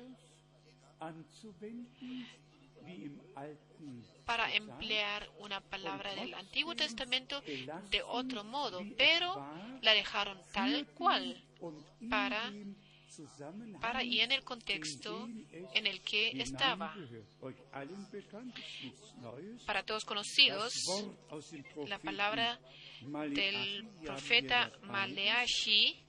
para emplear una palabra del Antiguo Testamento de otro modo, pero la dejaron tal cual para- para y en el contexto en el que estaba. Para todos conocidos, la palabra del profeta dabei.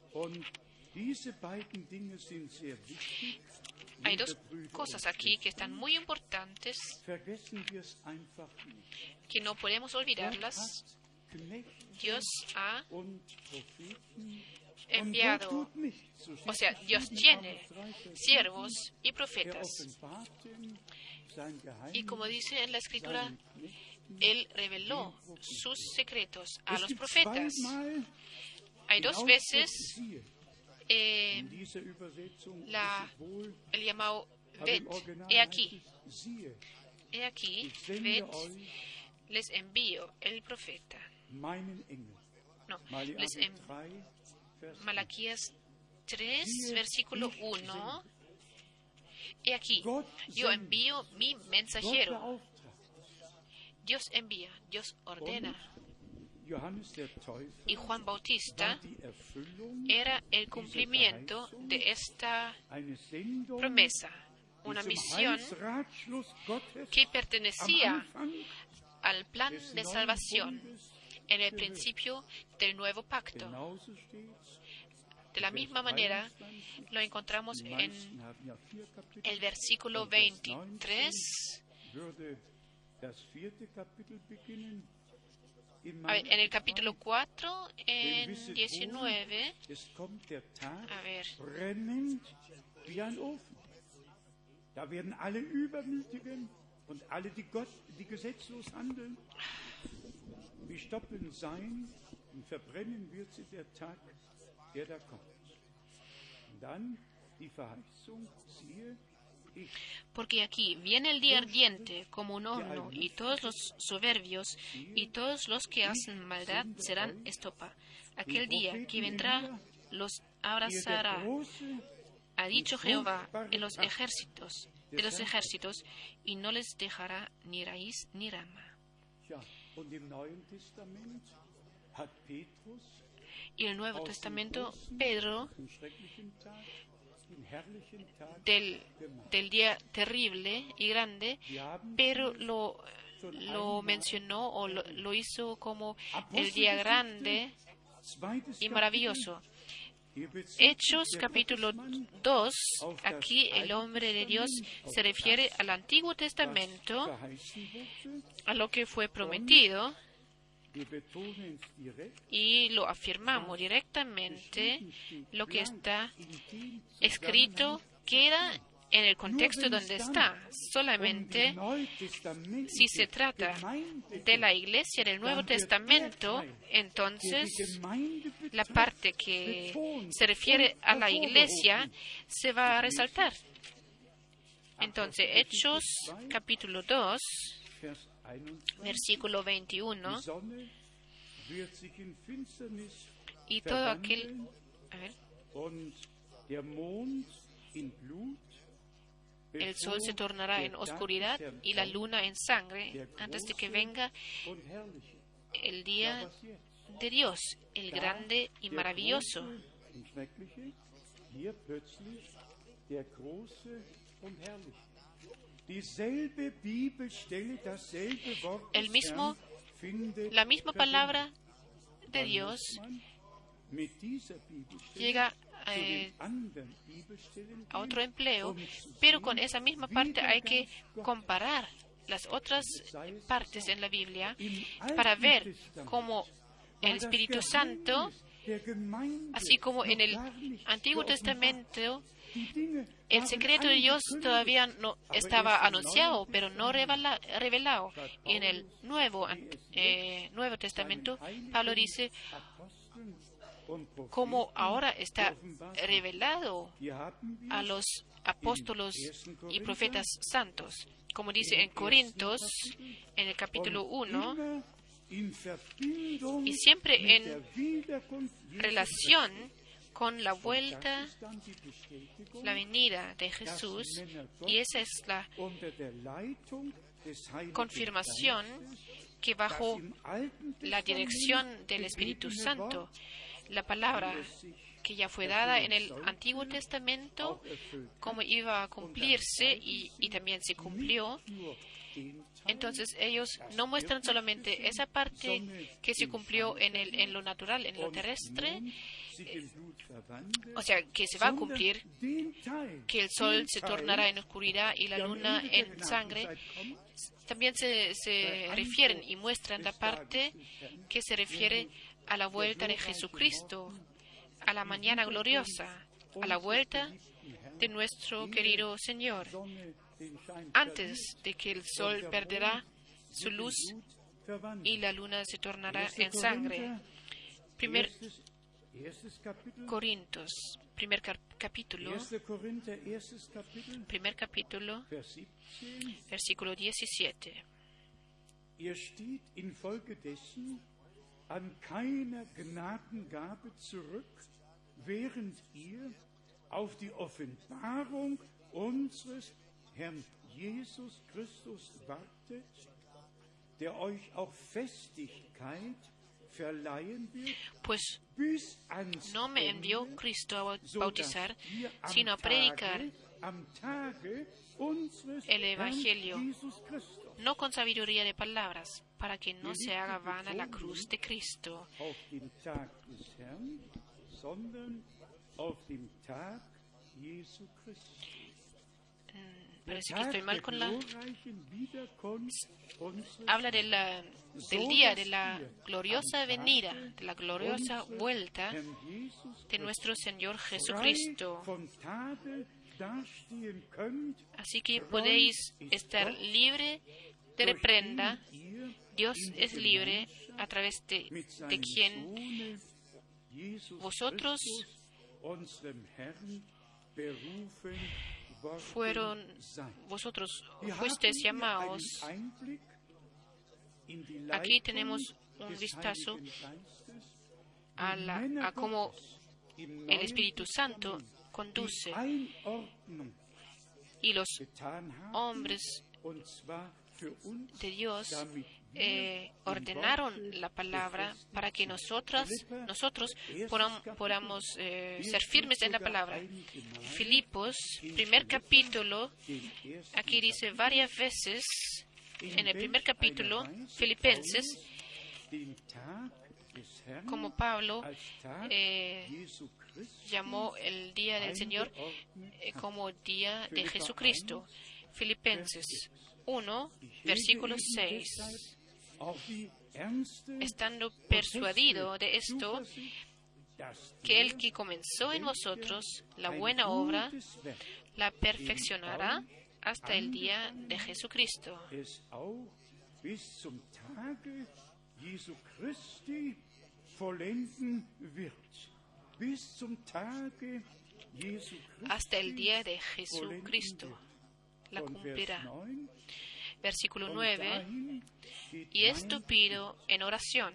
Hay dos cosas aquí que están muy importantes que no podemos olvidarlas. Dios ha enviado, o sea, Dios tiene Amos 3, Vers siervos y 7. Profetas. Y como dice en la escritura. Él reveló sus secretos a los profetas. Hay dos veces. Eh, la- el llamado Original He aquí, he aquí, euch les envío el profeta. No, les en- 3, Vers Malaquías 3, Siehe, versículo ich 1. He aquí, yo envío mi mensajero. Dios envía, Dios ordena. Y Juan Bautista era el cumplimiento de esta promesa, una misión que pertenecía al plan de salvación en el principio del nuevo pacto. De la misma manera, 23. lo encontramos en el versículo Und Vers 23, a ver, en el capítulo 4, Denn en wisset 19, wohl, es kommt der Tag, a ver, brennend wie ein Ofen. Da werden alle Übermütigen und alle, die, Gott, die gesetzlos handeln, wie Stoppeln sein und verbrennen wird sie der Tag, der da kommt. Porque aquí viene el día ardiente como un horno, y todos los soberbios y todos los que hacen maldad serán estopa. Aquel día que vendrá los abrazará, ha dicho Jehová en los ejércitos, de los ejércitos, y no les dejará ni raíz ni rama. Y el Nuevo Testamento, Pedro, del, del día terrible y grande, pero lo, lo mencionó o lo, lo hizo como el día grande y maravilloso. Hechos capítulo 2, aquí el hombre de Dios se refiere al Antiguo Testamento, a lo que fue prometido, y lo afirmamos directamente, lo que está escrito queda en el contexto donde está. Solamente si se trata de la iglesia del Nuevo Testamento, entonces la parte que se refiere a la iglesia se va a resaltar. Entonces, Hechos capítulo 2, versículo 21, y todo aquel... A ver. El sol se tornará en oscuridad y la luna en sangre antes de que venga el día de Dios, el grande y maravilloso. El mismo, la misma palabra de Dios llega eh, a otro empleo, pero con esa misma parte hay que comparar las otras partes en la Biblia para ver cómo el Espíritu Santo, así como en el Antiguo Testamento, el secreto de Dios todavía no estaba anunciado, pero no revelado. En el Nuevo, eh, Nuevo Testamento, Pablo dice, como ahora está revelado a los apóstolos y profetas santos. Como dice en Corintios, en el capítulo 1, y siempre en relación con la vuelta, la venida de Jesús, y esa es la confirmación que bajo la dirección del Espíritu Santo la palabra que ya fue dada en el Antiguo Testamento, cómo iba a cumplirse y, también se cumplió. Entonces ellos no muestran solamente esa parte que se cumplió en, el, en lo natural, en lo terrestre, o sea, que se va a cumplir, que el sol se tornará en oscuridad y la luna en sangre, también se, se refieren y muestran la parte que se refiere a la vuelta de Jesucristo, a la mañana gloriosa, a la vuelta de nuestro querido Señor, antes de que el sol perderá su luz y la luna se tornará en sangre. Primer Corintios, primer capítulo, primer capítulo, versículo 17 an keiner Gnadengabe zurück, während ihr auf die Offenbarung unseres Herrn Jesus Christus wartet, der euch auch Festigkeit verleihen wird, pues no me envió Cristo a bautizar, sino a predicar el Evangelio, no con sabiduría de palabras, para que no se haga vana la cruz de Cristo. Parece que estoy mal con la... Habla de la, del día de la gloriosa venida, de la gloriosa vuelta de nuestro Señor Jesucristo. Así que podéis estar libre de reprenda. Dios es libre a través de, quien vosotros fueron vosotros fuisteis llamados. Aquí tenemos un vistazo a, a cómo el Espíritu Santo conduce y los hombres de Dios eh, ordenaron la palabra para que nosotras, nosotros podamos eh, ser firmes en la palabra. Filipos, primer capítulo, aquí dice varias veces, en el primer capítulo, Filipenses, como Pablo eh, llamó el día del Señor como día de Jesucristo. Filipenses. 1, versículo 6 estando persuadido de esto, que el que comenzó en vosotros la buena obra, la perfeccionará hasta el día de Jesucristo. Hasta el día de Jesucristo la cumplirá. Versículo 9. Y esto pido en oración,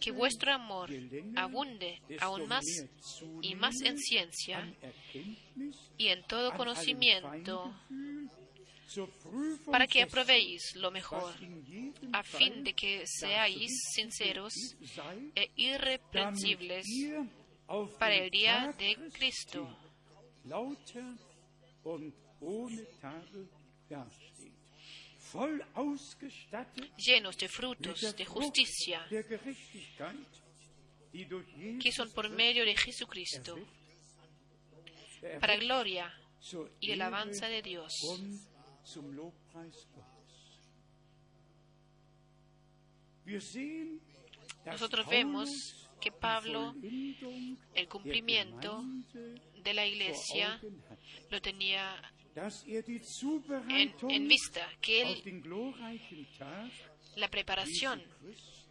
que vuestro amor abunde aún más y más en ciencia y en todo conocimiento, para que aprobéis lo mejor, a fin de que seáis sinceros e irreprensibles para el día de Cristo llenos de frutos de justicia que son por medio de Jesucristo, para gloria y alabanza de Dios. Nosotros vemos que Pablo, el cumplimiento de la iglesia, lo tenía en, vista que Él, la preparación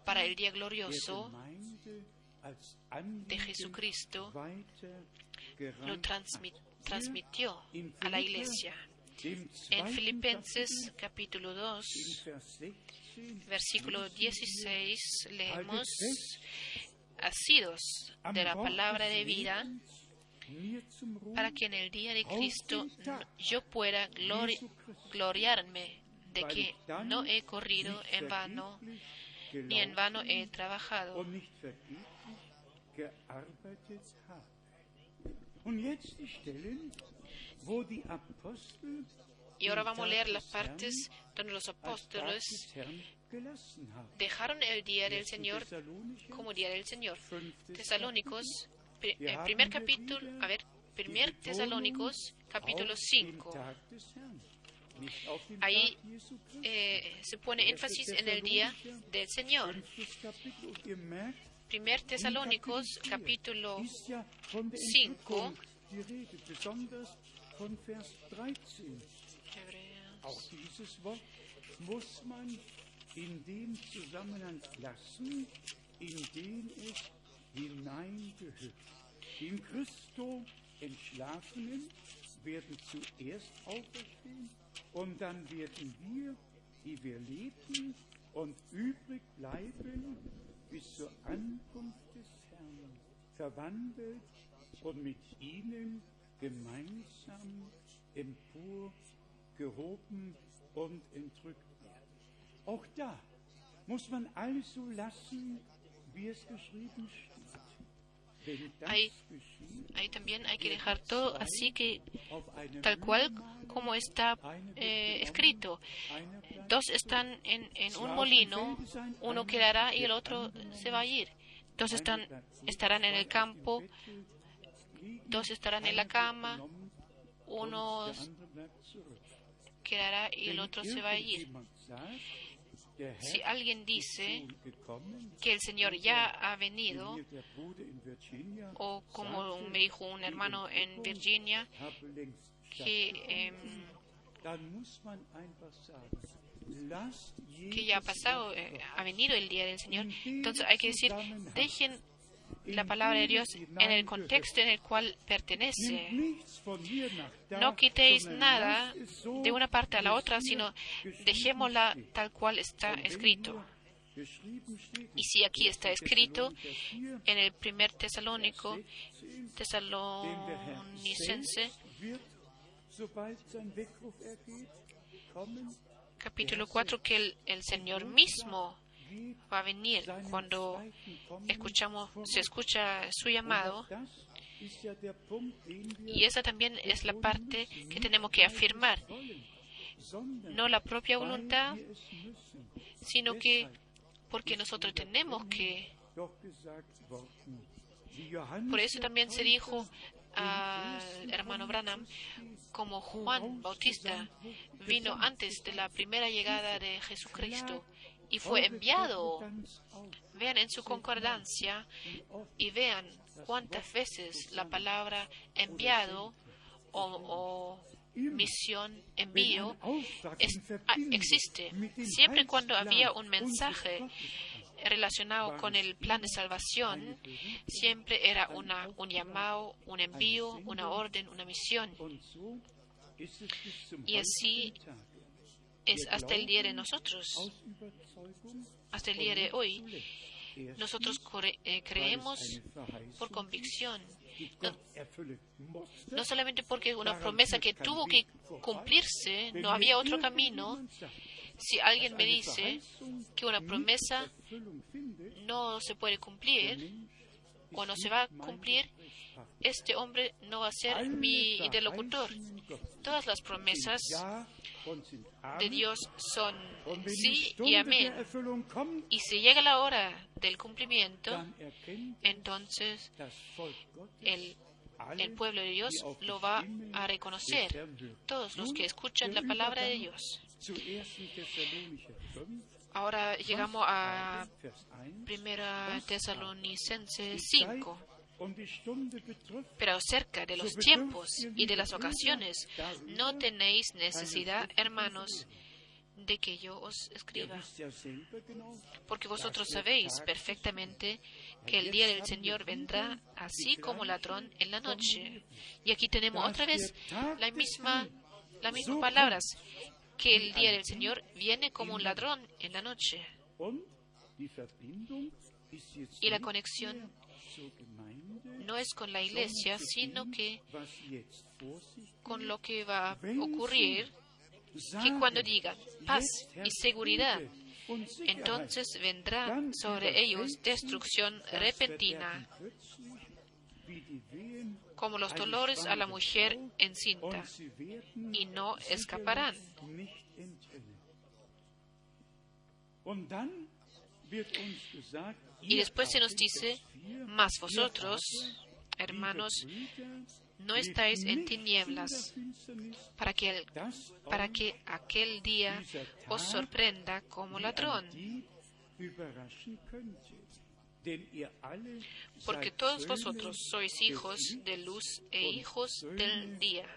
para el día glorioso de Jesucristo, lo transmitió a la iglesia. En Filipenses capítulo 2, versículo 16, leemos, asidos de la palabra de vida, para que en el día de Cristo yo pueda gloriarme de que no he corrido en vano, ni en vano he trabajado. Y ahora vamos a leer las partes donde los apóstoles dejaron el día del Señor como día del Señor. Tesalónicos el primer capítulo, a ver, primer Tesalónicos, capítulo 5. Ahí eh, se pone énfasis en el día del Señor. Primer Tesalónicos, capítulo 5. Auch es hineingehört. In Christo Entschlafenen werden zuerst auferstehen und dann werden wir, die wir leben und übrig bleiben, bis zur Ankunft des Herrn verwandelt und mit ihnen gemeinsam emporgehoben und entrückt werden. Auch da muss man alles so lassen, wie es geschrieben steht. Ahí, también hay que dejar todo así que tal cual como está eh, escrito. Dos están en, en, un molino, uno quedará y el otro se va a ir. Dos están, estarán en el campo, dos estarán en la cama, uno quedará y el otro se va a ir. Si alguien dice que el Señor ya ha venido, o como me dijo un hermano en Virginia, que, em, que ya ha pasado, eh, ha venido el día del Señor, entonces hay que decir, dejen la palabra de Dios en el contexto en el cual pertenece. No quitéis nada de una parte a la otra, sino dejémosla tal cual está escrito. Y si aquí está escrito en el primer tesalónico, tesalonicense, capítulo 4, que el, el Señor mismo va a venir cuando escuchamos, se escucha su llamado. Y esa también es la parte que tenemos que afirmar. No la propia voluntad, sino que porque nosotros tenemos que. Por eso también se dijo al hermano Branham, como Juan Bautista vino antes de la primera llegada de Jesucristo y fue enviado. Vean en su concordancia y vean cuántas veces la palabra enviado o, misión, envío, ah, existe. Siempre cuando había un mensaje relacionado con el plan de salvación, siempre era una, un llamado, un envío, una orden, una misión. Y así es hasta el día de nosotros, hasta el día de hoy. Nosotros eh, creemos por convicción, no, solamente porque una promesa que tuvo que cumplirse, no había otro camino. Si alguien me dice que una promesa no se puede cumplir o no se va a cumplir, este hombre no va a ser mi interlocutor. Todas las promesas de Dios son sí y amén. Y si llega la hora del cumplimiento, entonces el, el pueblo de Dios lo va a reconocer. Todos los que escuchan la palabra de Dios. Ahora llegamos a Primera Tesalonicense 5. Pero acerca de los tiempos y de las ocasiones, no tenéis necesidad, hermanos, de que yo os escriba. Porque vosotros sabéis perfectamente que el día del Señor vendrá así como ladrón en la noche. Y aquí tenemos otra vez la misma, las mismas palabras, que el día del Señor viene como un ladrón en la noche. Y la conexión no es con la iglesia, sino que con lo que va a ocurrir, que cuando diga paz y seguridad, entonces vendrá sobre ellos destrucción repentina, como los dolores a la mujer encinta, y no escaparán. Y después se nos dice, mas vosotros, hermanos, no estáis en tinieblas para que, para que aquel día os sorprenda como ladrón. Porque todos vosotros sois hijos de luz e hijos del día.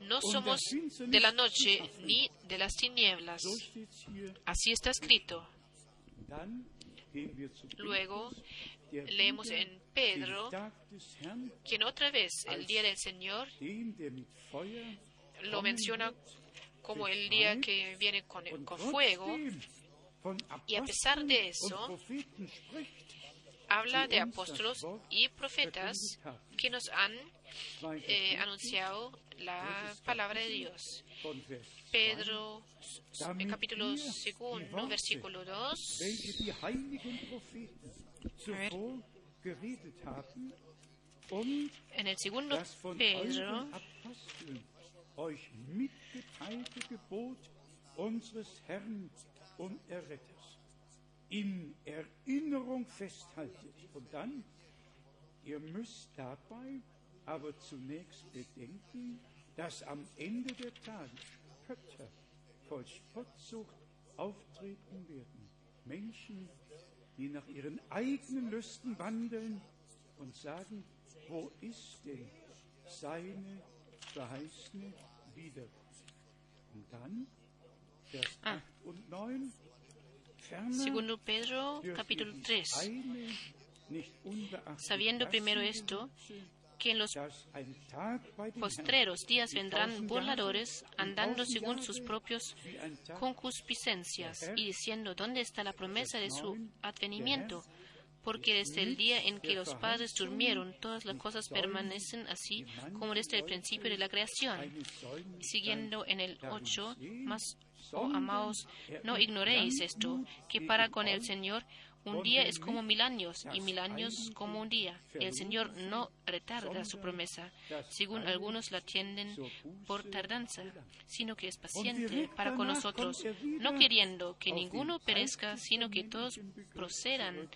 No somos de la noche ni de las tinieblas. Así está escrito. Luego leemos en Pedro, quien otra vez el día del Señor lo menciona como el día que viene con, con fuego, y a pesar de eso, habla de apóstolos y profetas que nos han eh, anunciado la palabra de Dios. Pedro, en capítulo segundo, versículo 2. En el segundo Pedro, euch mitgeteilte Gebot unseres Herrn und Erretters in Erinnerung festhaltet. Und dann, ihr müsst dabei aber zunächst bedenken, dass am Ende der Tage Spötter voll Spottsucht auftreten werden. Menschen, die nach ihren eigenen Lüsten wandeln und sagen, wo ist denn seine verheißene Wiederkunft? Und dann, Vers 8 und 9, Segundo Pedro capítulo 3. Sabiendo primero esto, que en los postreros días vendrán burladores andando según sus propios concupiscencias y diciendo dónde está la promesa de su advenimiento. Porque desde el día en que los padres durmieron, todas las cosas permanecen así como desde el principio de la creación. Siguiendo en el 8, más, oh amados, no ignoréis esto, que para con el Señor un día es como mil años y mil años como un día. El Señor no retarda su promesa, según algunos la tienden por tardanza, sino que es paciente para con nosotros, no queriendo que ninguno perezca, sino que todos procedan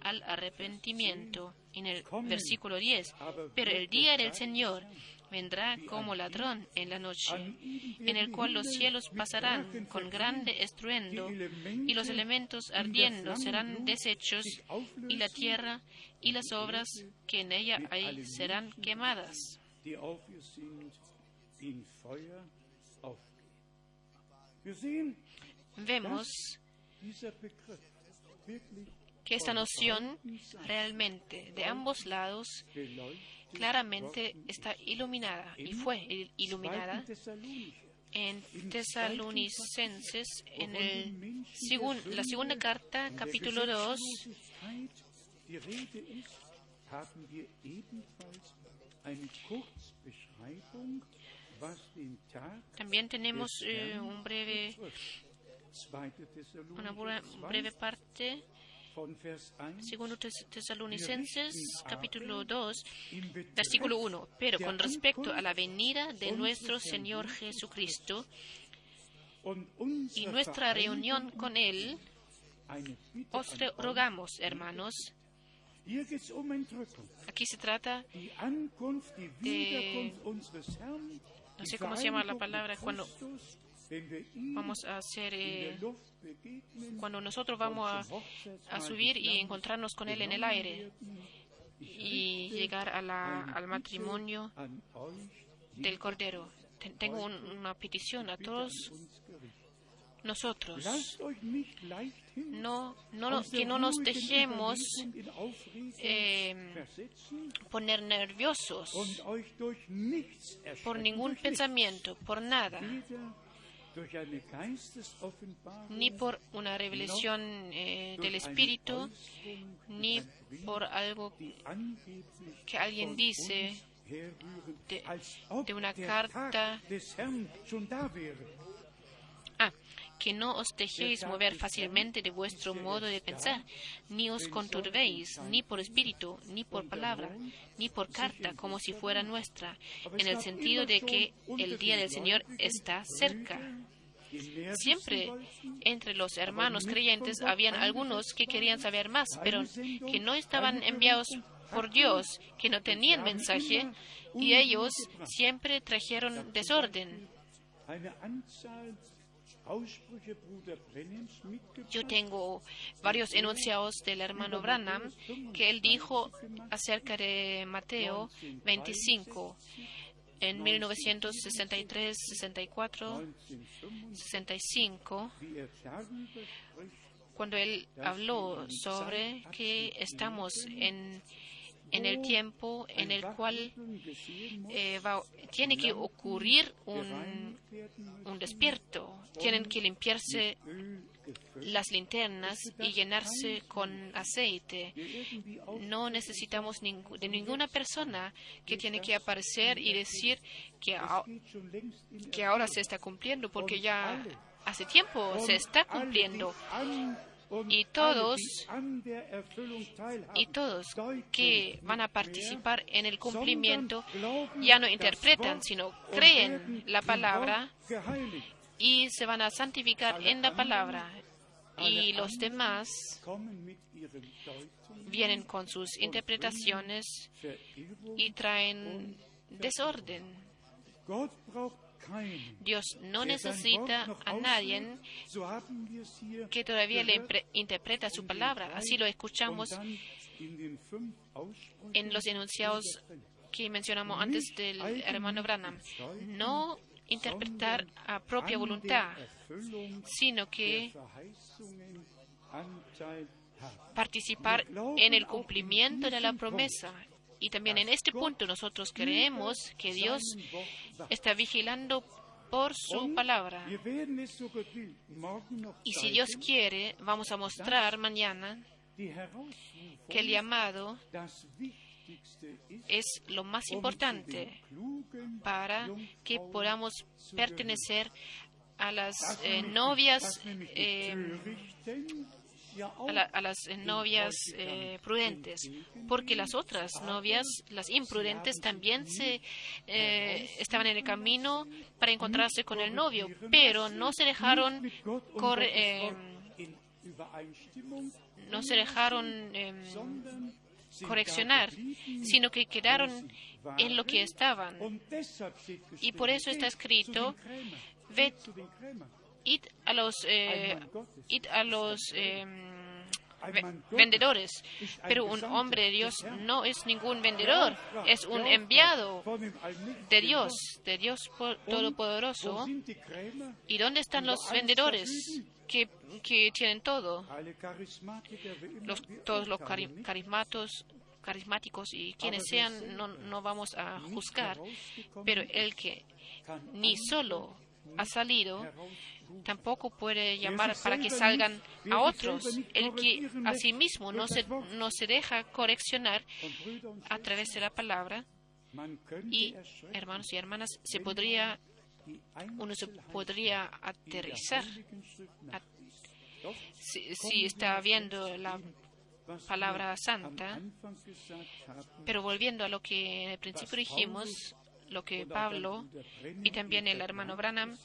al arrepentimiento. En el versículo 10, pero el día del Señor vendrá como ladrón en la noche, en el cual los cielos pasarán con grande estruendo, y los elementos ardiendo serán deshechos, y la tierra y las obras que en ella hay serán quemadas. Vemos que esta noción realmente de ambos lados claramente está iluminada y fue iluminada en Tesalonicenses en el la segunda carta, capítulo 2. También tenemos eh, un breve, una breve parte Segundo Tesalonicenses, capítulo 2, versículo 1. Pero con respecto a la venida de nuestro Señor Jesucristo y nuestra reunión con Él, os rogamos, hermanos, aquí se trata de, no sé cómo se llama la palabra, cuando vamos a hacer, eh, cuando nosotros vamos a, subir y encontrarnos con Él en el aire y llegar al matrimonio del Cordero. Tengo una petición a todos nosotros. No, no, que no nos dejemos eh, poner nerviosos por ningún pensamiento, por nada ni por una revelación eh, del Espíritu, ni por algo que alguien dice de, una carta. Que no os dejéis mover fácilmente de vuestro modo de pensar, ni os conturbéis, ni por espíritu, ni por palabra, ni por carta, como si fuera nuestra, en el sentido de que el día del Señor está cerca. Siempre entre los hermanos creyentes habían algunos que querían saber más, pero que no estaban enviados por Dios, que no tenían mensaje, y ellos siempre trajeron desorden. Yo tengo varios enunciados del hermano Branham que él dijo acerca de Mateo 25 en 1963, 64, 65, cuando él habló sobre que estamos en, en el tiempo en el cual eh, tiene que ocurrir un, un despierto, tienen que limpiarse las linternas y llenarse con aceite. No necesitamos de ninguna persona que tiene que aparecer y decir que, que ahora se está cumpliendo, porque ya hace tiempo se está cumpliendo. Y todos, y todos que van a participar en el cumplimiento ya no interpretan, sino creen la palabra y se van a santificar en la palabra. Y los demás vienen con sus interpretaciones y traen desorden. Dios no necesita a nadie que todavía le interpreta su palabra. Así lo escuchamos en los enunciados que mencionamos antes del hermano Branham. No interpretar a propia voluntad, sino que participar en el cumplimiento de la promesa. Y también en este punto nosotros creemos que Dios está vigilando por su palabra. Y si Dios quiere, vamos a mostrar mañana que el llamado es lo más importante para que podamos pertenecer a las eh, novias eh, a, la, a, las novias eh, prudentes, porque las otras novias, las imprudentes, también se eh, estaban en el camino para encontrarse con el novio, pero no se dejaron eh, no se dejaron em, correccionar, sino que quedaron en lo que estaban. Y por eso está escrito, id a los, eh, id a los eh, vendedores. Pero un hombre de Dios no es ningún vendedor, es un enviado de Dios, de Dios Todopoderoso. ¿Y dónde están los vendedores que, que tienen todo? Los, todos los carismatos, carismáticos y quienes sean, no, no vamos a juzgar, pero el que ni solo ha salido tampoco puede llamar para que salgan a otros. El que a sí mismo no se, no se deja correccionar a través de la palabra. Y, hermanos y hermanas, se podría, uno se podría aterrizar si, si está viendo la palabra santa. Pero volviendo a lo que en el principio dijimos, lo que Pablo y también el hermano Branham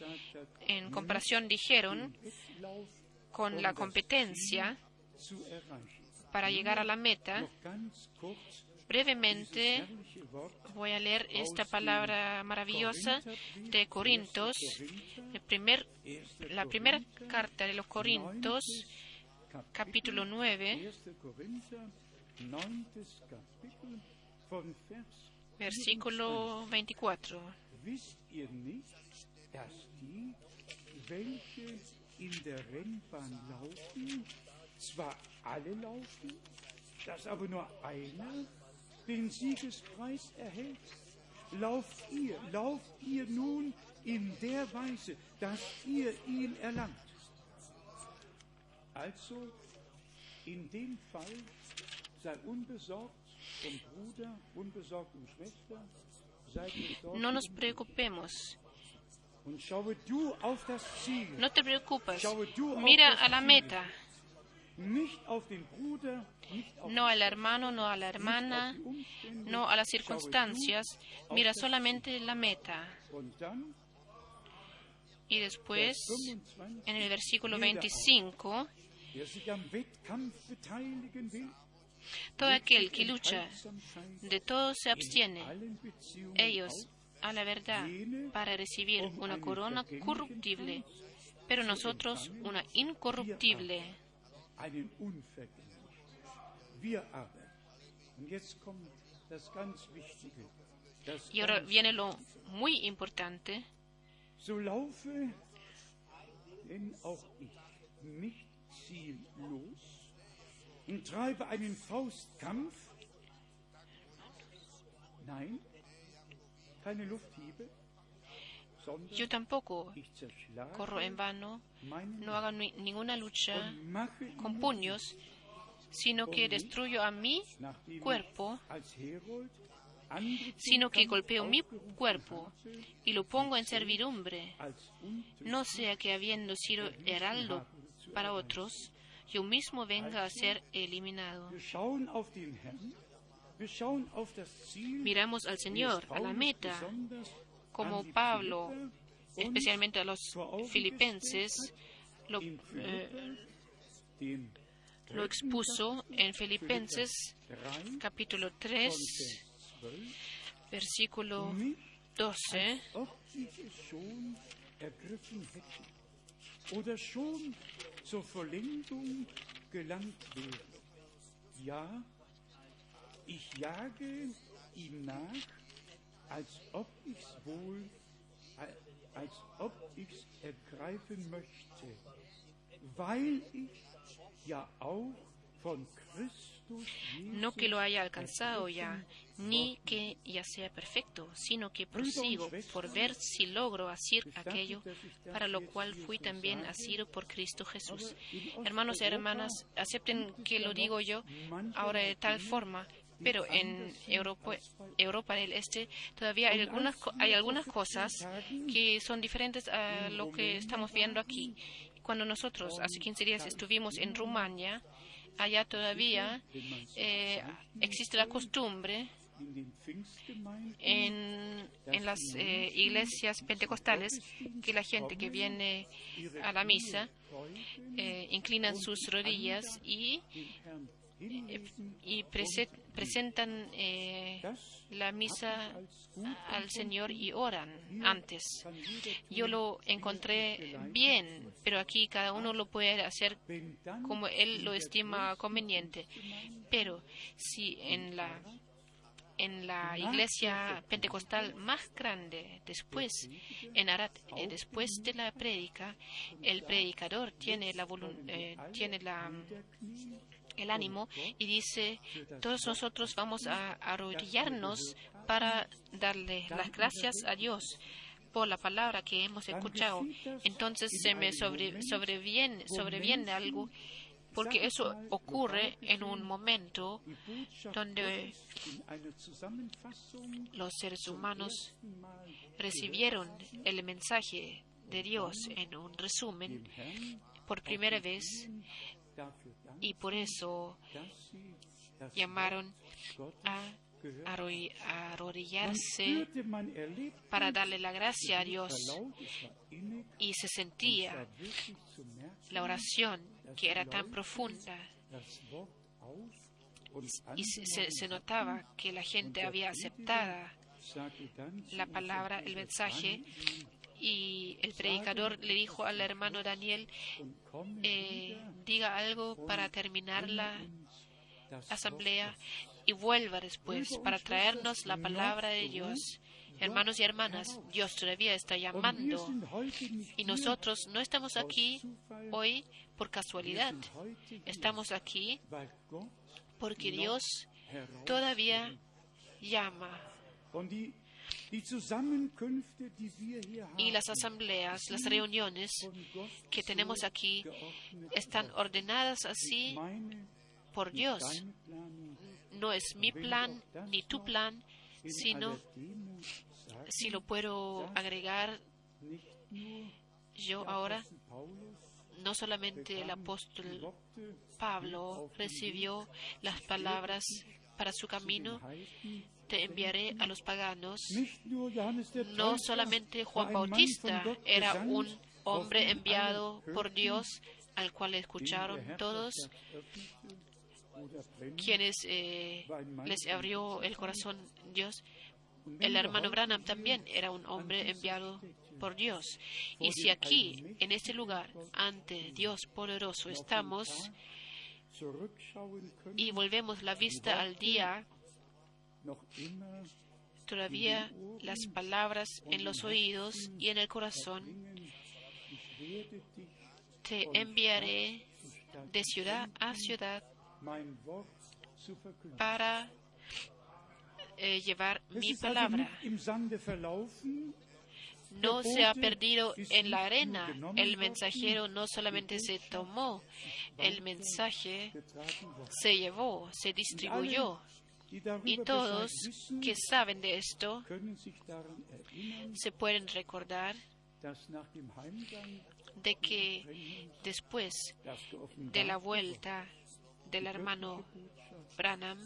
en comparación dijeron con la competencia para llegar a la meta. Brevemente voy a leer esta palabra maravillosa de Corintios, la primera carta de los Corintios, capítulo 9, versículo 24. Wisst ihr nicht, dass die, welche in der Rennbahn laufen, zwar alle laufen, dass aber nur einer den Siegespreis erhält? Lauft ihr, lauft ihr nun in der Weise, dass ihr ihn erlangt. Also, in dem Fall sei unbesorgt No nos preocupemos. No te preocupes. Mira a la meta. No al hermano, no a la hermana, no a las circunstancias. Mira solamente la meta. Y después, en el versículo 25, todo aquel que lucha, de todo se abstiene. Ellos, a la verdad, para recibir una corona corruptible, pero nosotros una incorruptible. Y ahora viene lo muy importante. Yo tampoco corro en vano, no hago ni, ninguna lucha con puños, sino que destruyo a mi cuerpo, sino que golpeo mi cuerpo y lo pongo en servidumbre, no sea que habiendo sido heraldo para otros, yo mismo venga a ser eliminado. Miramos al Señor, a la meta, como Pablo, especialmente a los filipenses, lo, eh, lo expuso en Filipenses capítulo 3, versículo 12 gelangt wäre. Ja, ich jage ihm nach, als ob ich's wohl als ob ich's ergreifen möchte, weil ich ja auch No que lo haya alcanzado ya, ni que ya sea perfecto, sino que prosigo por ver si logro hacer aquello para lo cual fui también asido por Cristo Jesús. Hermanos y hermanas, acepten que lo digo yo ahora de tal forma, pero en Europa, Europa del Este todavía hay algunas, hay algunas cosas que son diferentes a lo que estamos viendo aquí. Cuando nosotros hace 15 días estuvimos en Rumania, allá todavía eh, existe la costumbre en las eh, iglesias pentecostales que la gente que viene a la misa eh, inclinan sus rodillas y, y prese- presentan eh, la misa al Señor y oran antes. Yo lo encontré bien, pero aquí cada uno lo puede hacer como él lo estima conveniente. Pero si en la en la iglesia pentecostal más grande, después en Arad, eh, después de la prédica, el predicador tiene la eh, tiene la el ánimo y dice todos nosotros vamos a arrodillarnos para darle las gracias a Dios por la palabra que hemos escuchado. Entonces se me sobre, sobreviene, sobreviene algo porque eso ocurre en un momento donde los seres humanos recibieron el mensaje de Dios en un resumen por primera vez y por eso llamaron a arrodillarse para darle la gracia a Dios. Y se sentía la oración que era tan profunda. Y se, se- notaba que la gente había aceptado la palabra, el mensaje, y el predicador le dijo al hermano Daniel, eh, diga algo para terminar la asamblea y vuelva después para traernos la palabra de Dios. Hermanos y hermanas, Dios todavía está llamando y nosotros no estamos aquí hoy por casualidad. Estamos aquí porque Dios todavía llama y las asambleas, las reuniones que tenemos aquí están ordenadas así por Dios. No es mi plan ni tu plan, in sino si lo puedo agregar yo ahora, no solamente el apóstol Pablo recibió las palabras para su camino, te enviaré a los paganos. No solamente Juan Bautista era un hombre enviado por Dios, al cual escucharon todos, quienes eh, les abrió el corazón Dios. El hermano Branham también era un hombre enviado por Dios. Y si aquí, en este lugar, ante Dios poderoso, estamos y volvemos la vista al día, todavía las palabras en los oídos y en el corazón, te enviaré de ciudad a ciudad para eh, llevar mi palabra. No se ha perdido en la arena. El mensajero no solamente se tomó, el mensaje se llevó, se distribuyó. Y todos que saben de esto se pueden recordar de que después de la vuelta del hermano Branham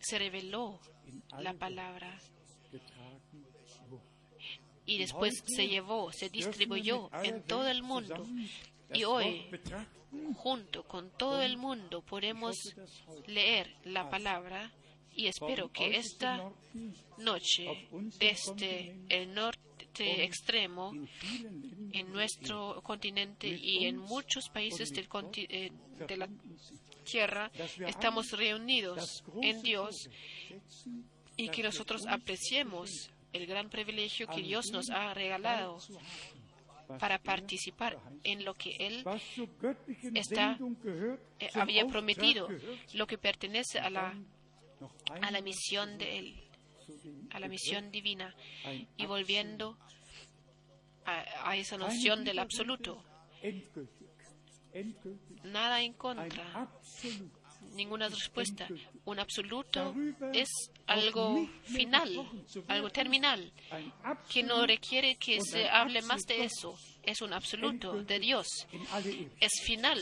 se reveló la palabra y después se llevó, se distribuyó en todo el mundo. Y hoy, junto con todo el mundo, podemos leer la palabra y espero que esta noche, desde el norte extremo, en nuestro continente y en muchos países del eh, de la tierra, estamos reunidos en Dios y que nosotros apreciemos el gran privilegio que Dios nos ha regalado para participar en lo que Él está, eh, había prometido, lo que pertenece a la, a la misión de Él, a la misión divina, y volviendo a, esa noción del absoluto. Nada en contra, ninguna respuesta. Un absoluto es algo final, algo terminal, que no requiere que se hable más de eso. Es un absoluto de Dios. Es final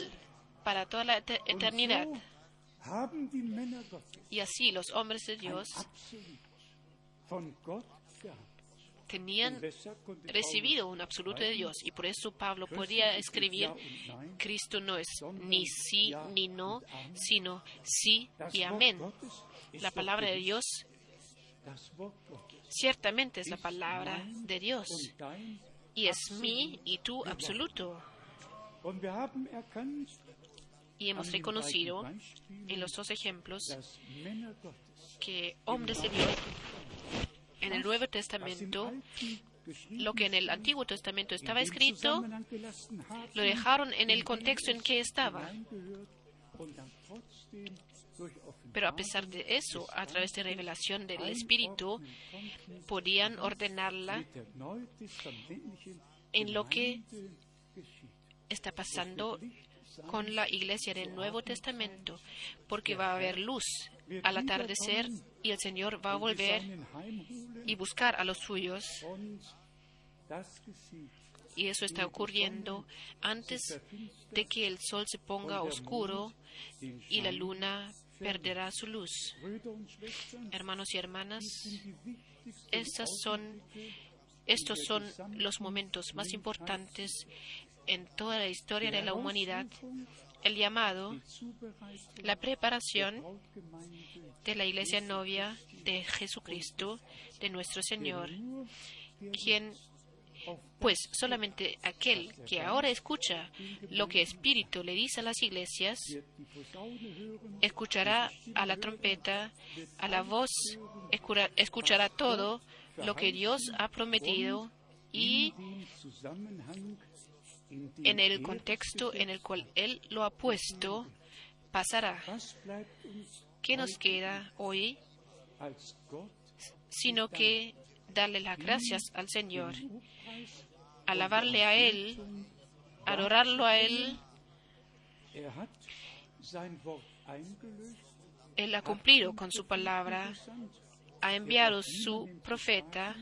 para toda la ete- eternidad. Y así los hombres de Dios tenían recibido un absoluto de Dios y por eso Pablo podía escribir Cristo no es ni sí ni no, sino sí y amén. La palabra de. Dios ciertamente es la palabra de Dios y es mi y tu absoluto. Y hemos reconocido en los dos ejemplos que hombres de Dios en el Nuevo Testamento, lo que en el Antiguo Testamento estaba escrito, lo dejaron en el contexto en que es estaba. Pero a pesar de eso, a través de revelación del Espíritu, podían ordenarla en lo que está pasando con la iglesia del Nuevo Testamento, porque va a haber luz al atardecer y el Señor va a volver y buscar a los suyos, y eso está ocurriendo antes de que el sol se ponga oscuro y la luna perderá su luz. Hermanos y hermanas, estos son los momentos más importantes en toda la historia de la humanidad. El llamado, la preparación de la iglesia novia de Jesucristo, de nuestro Señor, quien, pues solamente aquel que ahora escucha lo que Espíritu le dice a las iglesias, escuchará a la trompeta, a la voz, escuchará todo lo que Dios ha prometido y en el contexto en el cual Él lo ha puesto, pasará. ¿Qué nos queda hoy? Sino que darle las gracias al Señor, alabarle a Él, adorarlo a Él. Él ha cumplido con su palabra, ha enviado su profeta.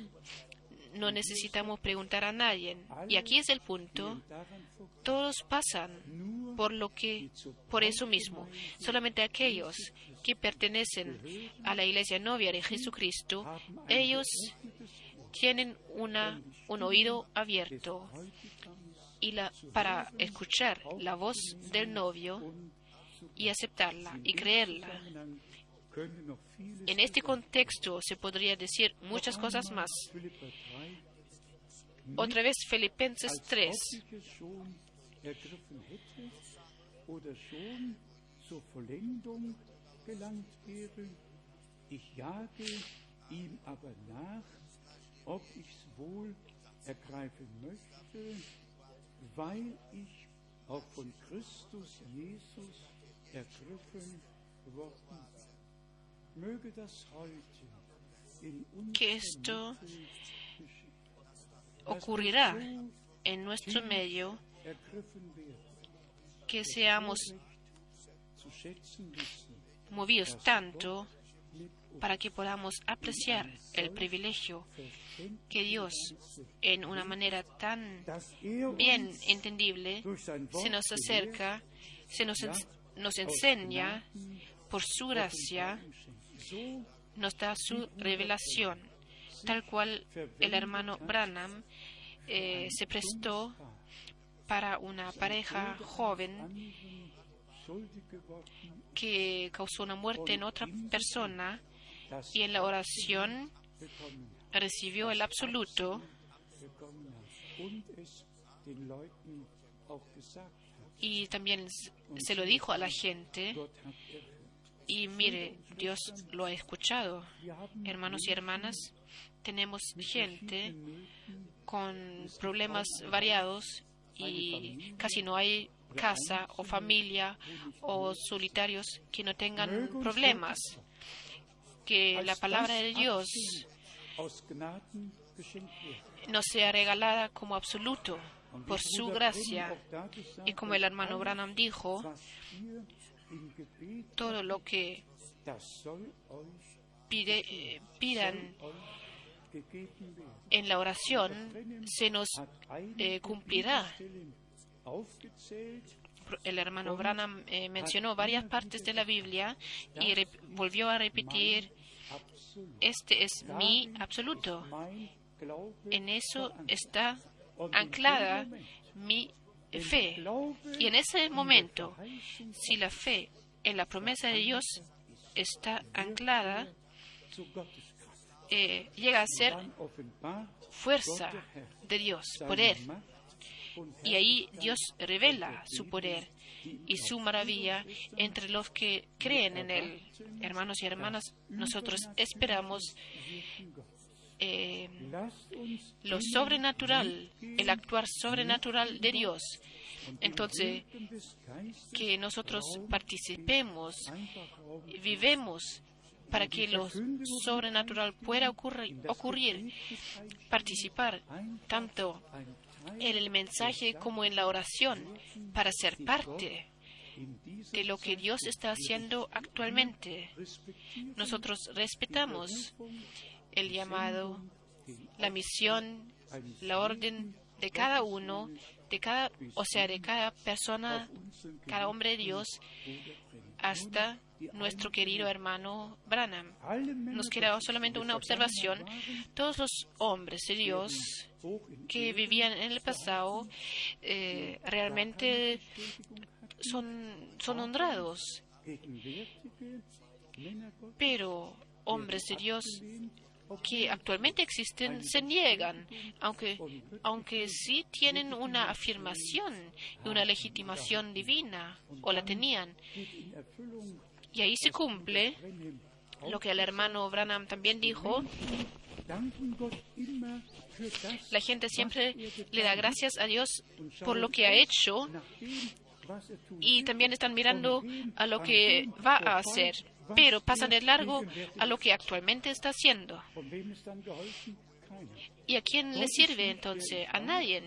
No necesitamos preguntar a nadie. Y aquí es el punto. Todos pasan por lo que, por eso mismo. Solamente aquellos que pertenecen a la iglesia novia de Jesucristo, ellos tienen una, un oído abierto y para escuchar la voz del novio y aceptarla y creerla. En este contexto se podría decir muchas cosas más. Philipper 3 Otra vez Filipenses als 3. Que esto ocurrirá en nuestro medio que seamos movidos tanto para que podamos apreciar el privilegio que Dios, en una manera tan er bien entendible, se nos acerca, se nos, ens- nos enseña por su gracia, nos da su revelación, tal cual el hermano Branham eh, se prestó para una pareja joven que causó una muerte en otra persona y en la oración recibió el absoluto y también se lo dijo a la gente. Y mire, Dios lo ha escuchado. Hermanos y hermanas, tenemos gente con problemas variados y casi no hay casa o familia o solitarios que no tengan problemas. Que la palabra de Dios no sea regalada como absoluto por su gracia. Y como el hermano Branham dijo, todo lo que eh, pidan en la oración se nos eh, cumplirá. El hermano Branham eh, mencionó varias partes de la Biblia y volvió a repetir, este es mi absoluto. En eso está anclada mi fe. Y en ese momento, si la fe en la promesa de Dios está anclada, eh, llega a ser fuerza de Dios, poder. Y ahí Dios revela su poder y su maravilla entre los que creen en Él. Hermanos y hermanas, nosotros esperamos eh, lo sobrenatural, el actuar sobrenatural de Dios. Entonces, que nosotros participemos, vivemos para que lo sobrenatural pueda ocurrir, participar tanto en el mensaje como en la oración, para ser parte de lo que Dios está haciendo actualmente. Nosotros respetamos el llamado, la misión, la orden de cada uno, de cada, o sea, de cada persona, cada hombre de Dios, hasta nuestro querido hermano Branham. Nos queda solamente una observación. Todos los hombres de Dios que vivían en el pasado eh, realmente son, son honrados. Pero hombres de Dios que actualmente existen se niegan, aunque, aunque sí tienen una afirmación y una legitimación divina, o la tenían. Y ahí se cumple lo que el hermano Branham también dijo. La gente siempre le da gracias a Dios por lo que ha hecho y también están mirando a lo que va a hacer pero pasan de largo a lo que actualmente está haciendo. ¿Y a quién le sirve entonces? A nadie.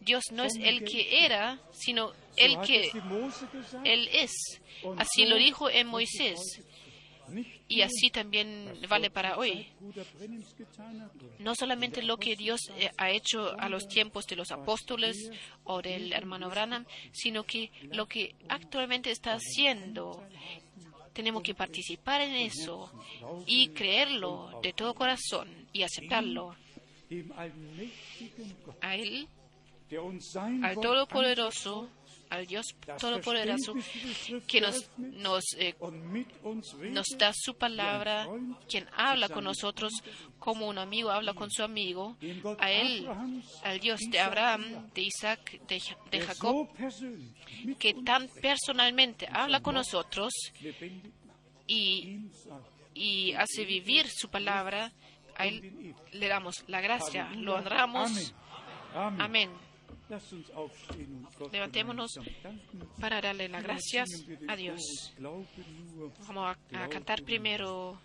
Dios no es el que era, sino el que Él es. Así lo dijo en Moisés. Y así también vale para hoy. No solamente lo que Dios eh, ha hecho a los tiempos de los apóstoles o del hermano Branham, sino que lo que actualmente está haciendo tenemos que participar en eso y creerlo de todo corazón y aceptarlo. A Él, al Todopoderoso, al Dios Todopoderoso, que nos, nos, eh, nos da su palabra, quien habla con nosotros como un amigo habla con su amigo, a Él, al Dios de Abraham, de Isaac, de, de Jacob, que tan personalmente habla con nosotros y, y hace vivir su palabra, a Él le damos la gracia, lo honramos. Amén. Levantémonos para darle las gracias a Dios. Vamos a, a cantar primero.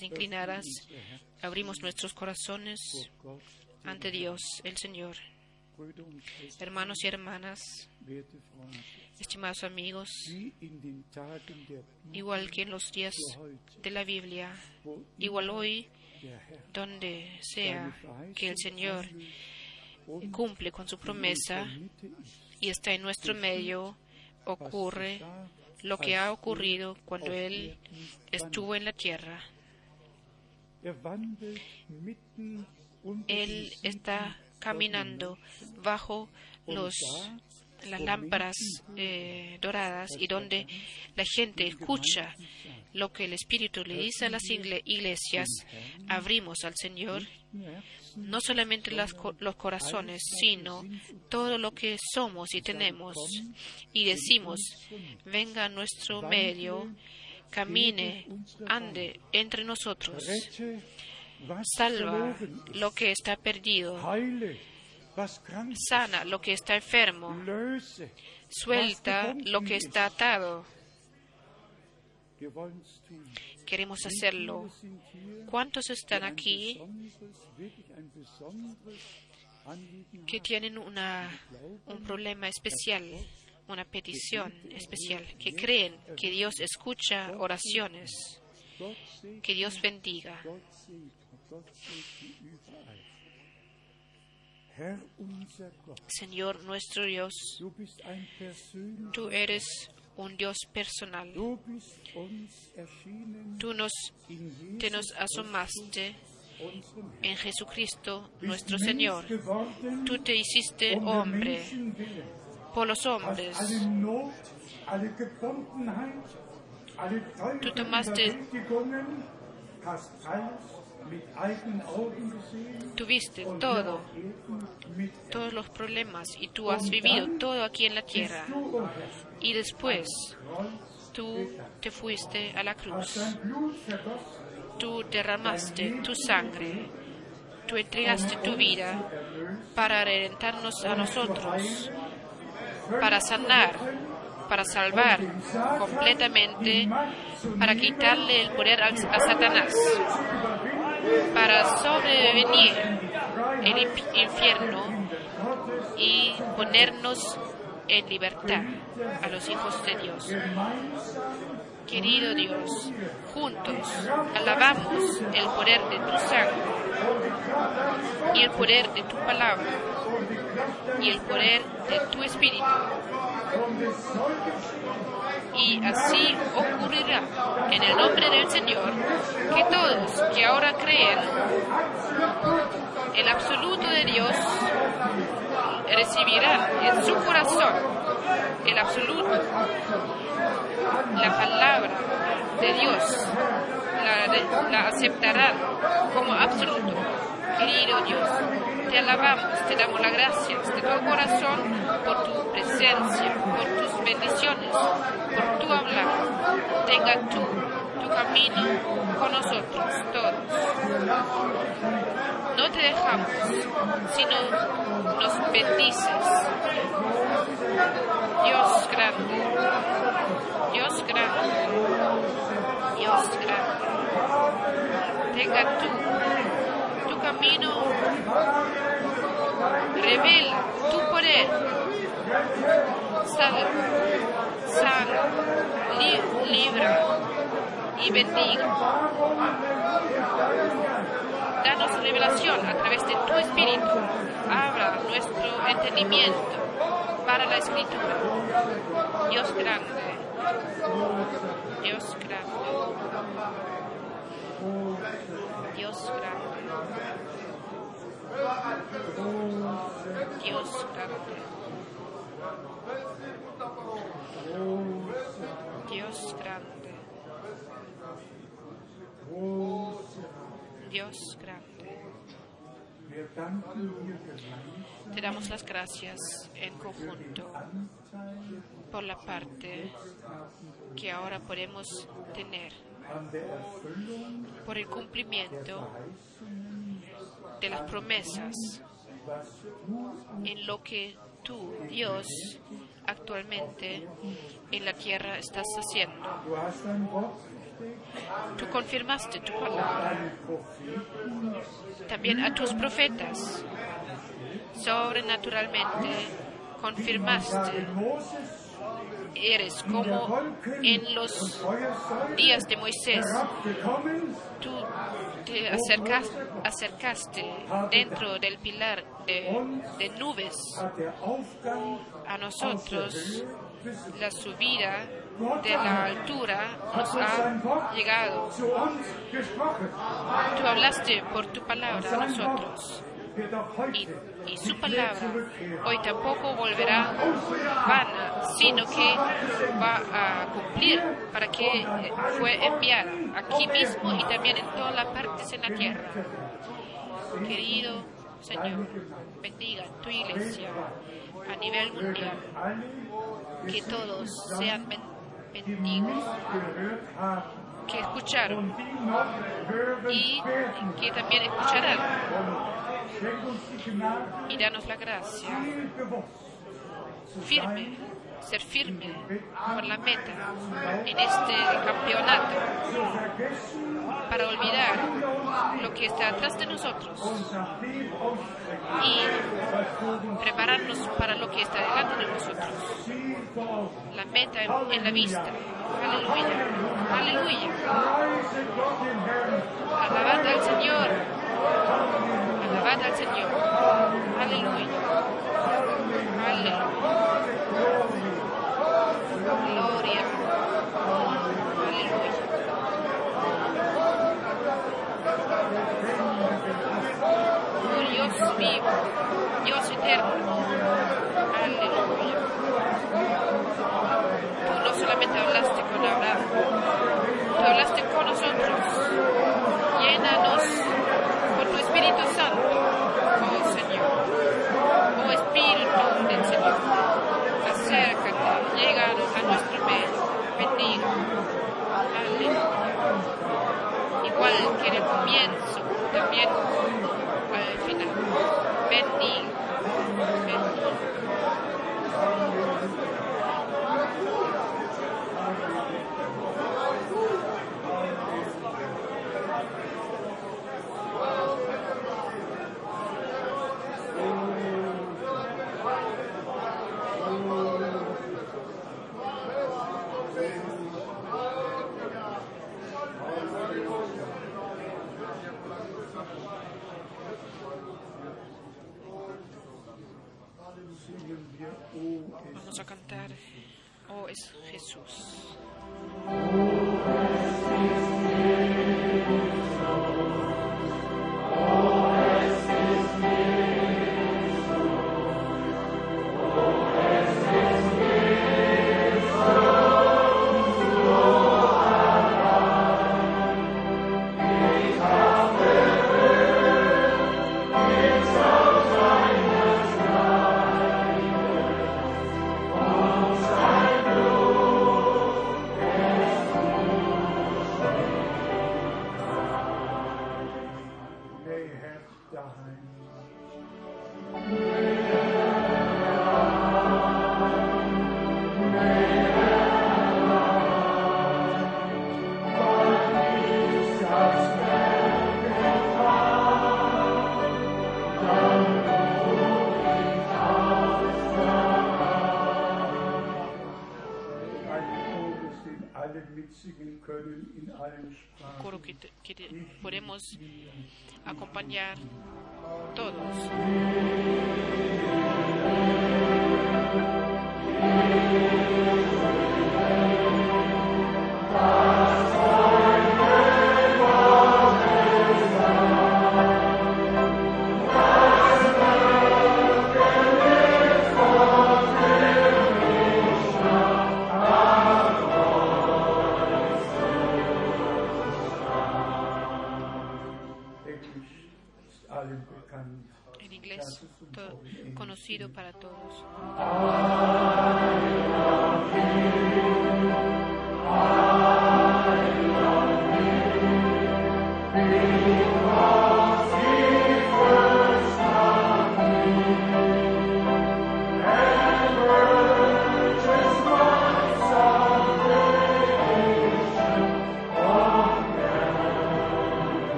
Inclinadas, abrimos nuestros corazones ante Dios, el Señor. Hermanos y hermanas, estimados amigos, igual que en los días de la Biblia, igual hoy, donde sea que el Señor cumple con su promesa y está en nuestro medio, ocurre lo que ha ocurrido cuando Él estuvo en la tierra. Él está caminando bajo los, las lámparas eh, doradas y donde la gente escucha lo que el Espíritu le dice a las iglesias, abrimos al Señor no solamente las, los corazones, sino todo lo que somos y tenemos, y decimos, venga a nuestro medio, camine, ande entre nosotros, salva lo que está perdido, sana lo que está enfermo, suelta lo que está atado. Queremos hacerlo. ¿Cuántos están aquí que tienen un problema especial, una petición especial, que creen que Dios escucha oraciones? Que Dios bendiga. Señor nuestro Dios, tú eres un Dios personal. Tú nos, te nos asomaste en Jesucristo nuestro Señor. Tú te hiciste hombre por los hombres. Tú tomaste Tuviste todo, todos los problemas y tú has vivido todo aquí en la tierra. Y después tú te fuiste a la cruz. Tú derramaste tu sangre. Tú entregaste tu vida para redentarnos a nosotros, para sanar, para salvar completamente, para quitarle el poder a Satanás para sobrevenir el infierno y ponernos en libertad a los hijos de Dios. Querido Dios, juntos alabamos el poder de tu sangre y el poder de tu palabra y el poder de tu espíritu y así ocurrirá en el nombre del Señor que todos que ahora creen el absoluto de Dios recibirán en su corazón el absoluto, la palabra de Dios, la, la aceptarán como absoluto. Querido Dios, te alabamos, te damos las gracias de todo corazón por tu presencia, por tus bendiciones, por tu hablar. Tenga tú tu camino con nosotros todos. No te dejamos, sino nos bendices. Dios grande, Dios grande, Dios grande. Tenga tú camino revela tu poder. Salva, sana, li, libra y bendiga. Danos revelación a través de tu espíritu. Abra nuestro entendimiento para la escritura. Dios grande. Dios grande. Dios grande. Dios grande. Dios grande. Dios grande. Te damos las gracias en conjunto por la parte que ahora podemos tener, por el cumplimiento de las promesas en lo que tú, Dios, actualmente en la tierra estás haciendo. Tú confirmaste tu palabra. También a tus profetas. Sobrenaturalmente confirmaste. Eres como en los días de Moisés. Tú te acercaste, dentro del pilar de, de nubes a nosotros la subida de la altura nos ha llegado. Tú hablaste por tu palabra a nosotros. Y, su palabra hoy tampoco volverá vana, sino que va a cumplir para que fue enviada aquí mismo y también en todas las partes en la tierra. Querido Señor, bendiga tu iglesia a nivel mundial, que todos sean benditos, que escucharon y que también escucharán. Y danos la gracia firme, ser firme por la meta en este campeonato para olvidar lo que está atrás de nosotros y prepararnos para lo que está delante de nosotros. La meta en la vista. Aleluya. Aleluya. Alabad al Señor. Alabad al Señor. Aleluya. Aleluya. Gloria. Aleluya. Dios vivo, Dios eterno. Aleluya. Tú no solamente hablaste con Abraham, tú hablaste con nosotros. Llénanos Espíritu Santo, oh Señor. Oh Espíritu del Señor. Acércate, llega a nuestro medio. Bendiga. Aleluya. Igual que en el comienzo, también al final. Bendiga. Bendiga. Vamos a cantar, oh es Jesús.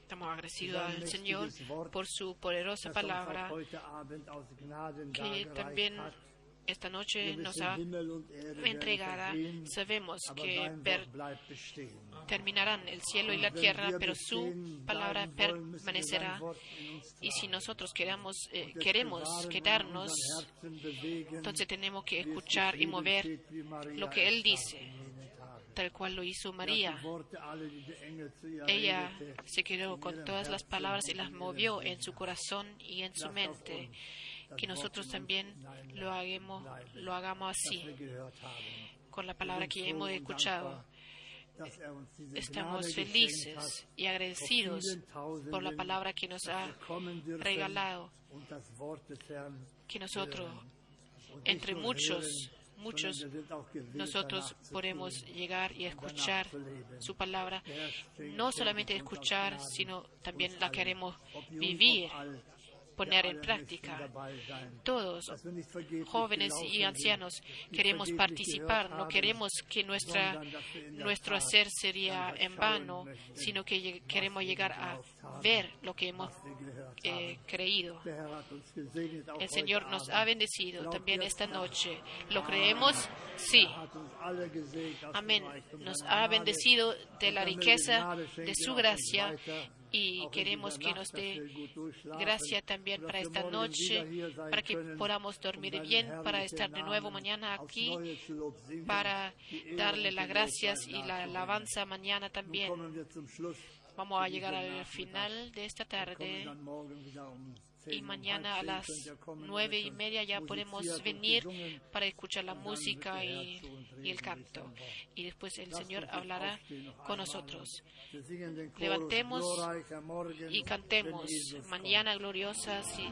Estamos agradecidos al Señor por su poderosa er palabra que también esta noche nos ha entregada. Sabemos que terminarán el cielo y la tierra, pero su palabra permanecerá. Y si nosotros queramos, eh, queremos quedarnos, entonces tenemos que escuchar y mover lo que Él dice, tal cual lo hizo María. Ella se quedó con todas las palabras y las movió en su corazón y en su mente. Que nosotros también lo hagamos, lo hagamos así, con la palabra que hemos escuchado. er Estamos felices y agradecidos por la palabra que nos ha regalado, que nosotros, entre muchos, muchos, nosotros podemos llegar y escuchar su palabra, no solamente escuchar, sino también la queremos vivir, poner en práctica. Todos, jóvenes y ancianos, queremos participar, no queremos que nuestra, nuestro hacer sería en vano, möchten, sino que queremos llegar a ver lo que hemos eh, creído. El Señor nos ha bendecido también esta es? noche. ¿Lo creemos? Sí. Amén. Nos ha bendecido de la riqueza de su gracia y queremos que nos dé gracia también para esta noche, para que podamos dormir bien, para estar de nuevo mañana aquí, para darle las gracias y la alabanza mañana también. Vamos a llegar al final de esta tarde dann morgen wieder 10, y mañana a las nueve y media ya podemos venir para escuchar la música y, el canto. Y después el Señor hablará con nosotros. Levantemos Y cantemos mañana gloriosa si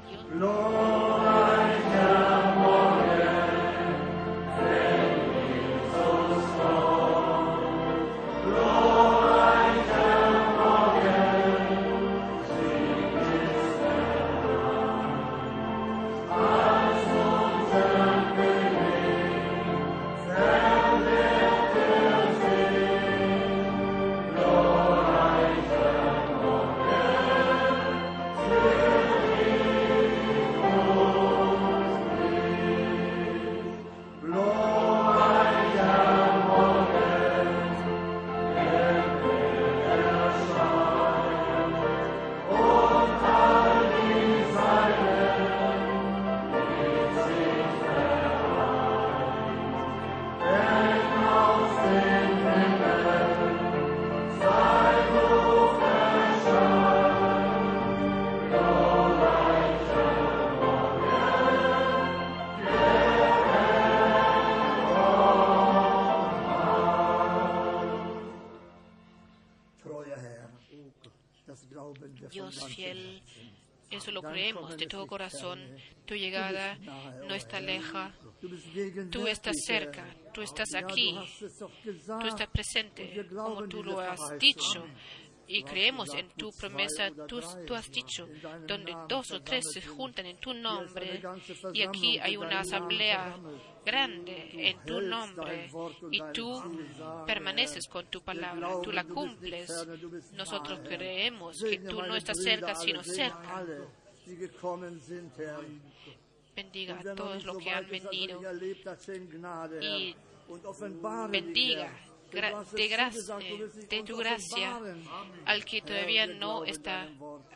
corazón. Tu llegada no está leja, tú estás cerca, tú estás aquí, tú estás presente, como tú lo has dicho. Y creemos en tu promesa, tú, tú has dicho, donde dos o tres se juntan en tu nombre, y aquí hay una asamblea grande en tu nombre, y tú permaneces con tu palabra, tú la cumples. Nosotros creemos que tú no estás cerca, sino cerca. Bendiga a todos los que han venido y bendiga, gra- de, gra- de tu gracia al que todavía no está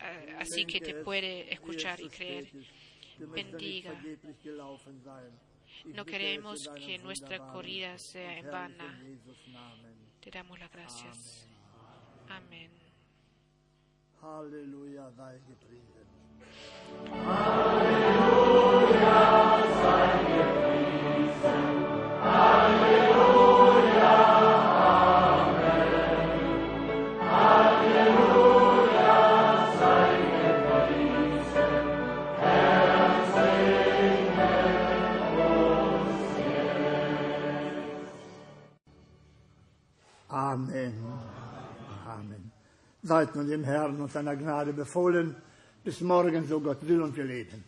eh, así que te puede escuchar es y creer. Bendiga. No queremos que nuestra corrida sea en vana. Te damos las gracias. Amén. Gepriesen. Amen. Amen. Seid nun dem Herrn und seiner Gnade befohlen. Bis morgen, so Gott will und wir leben.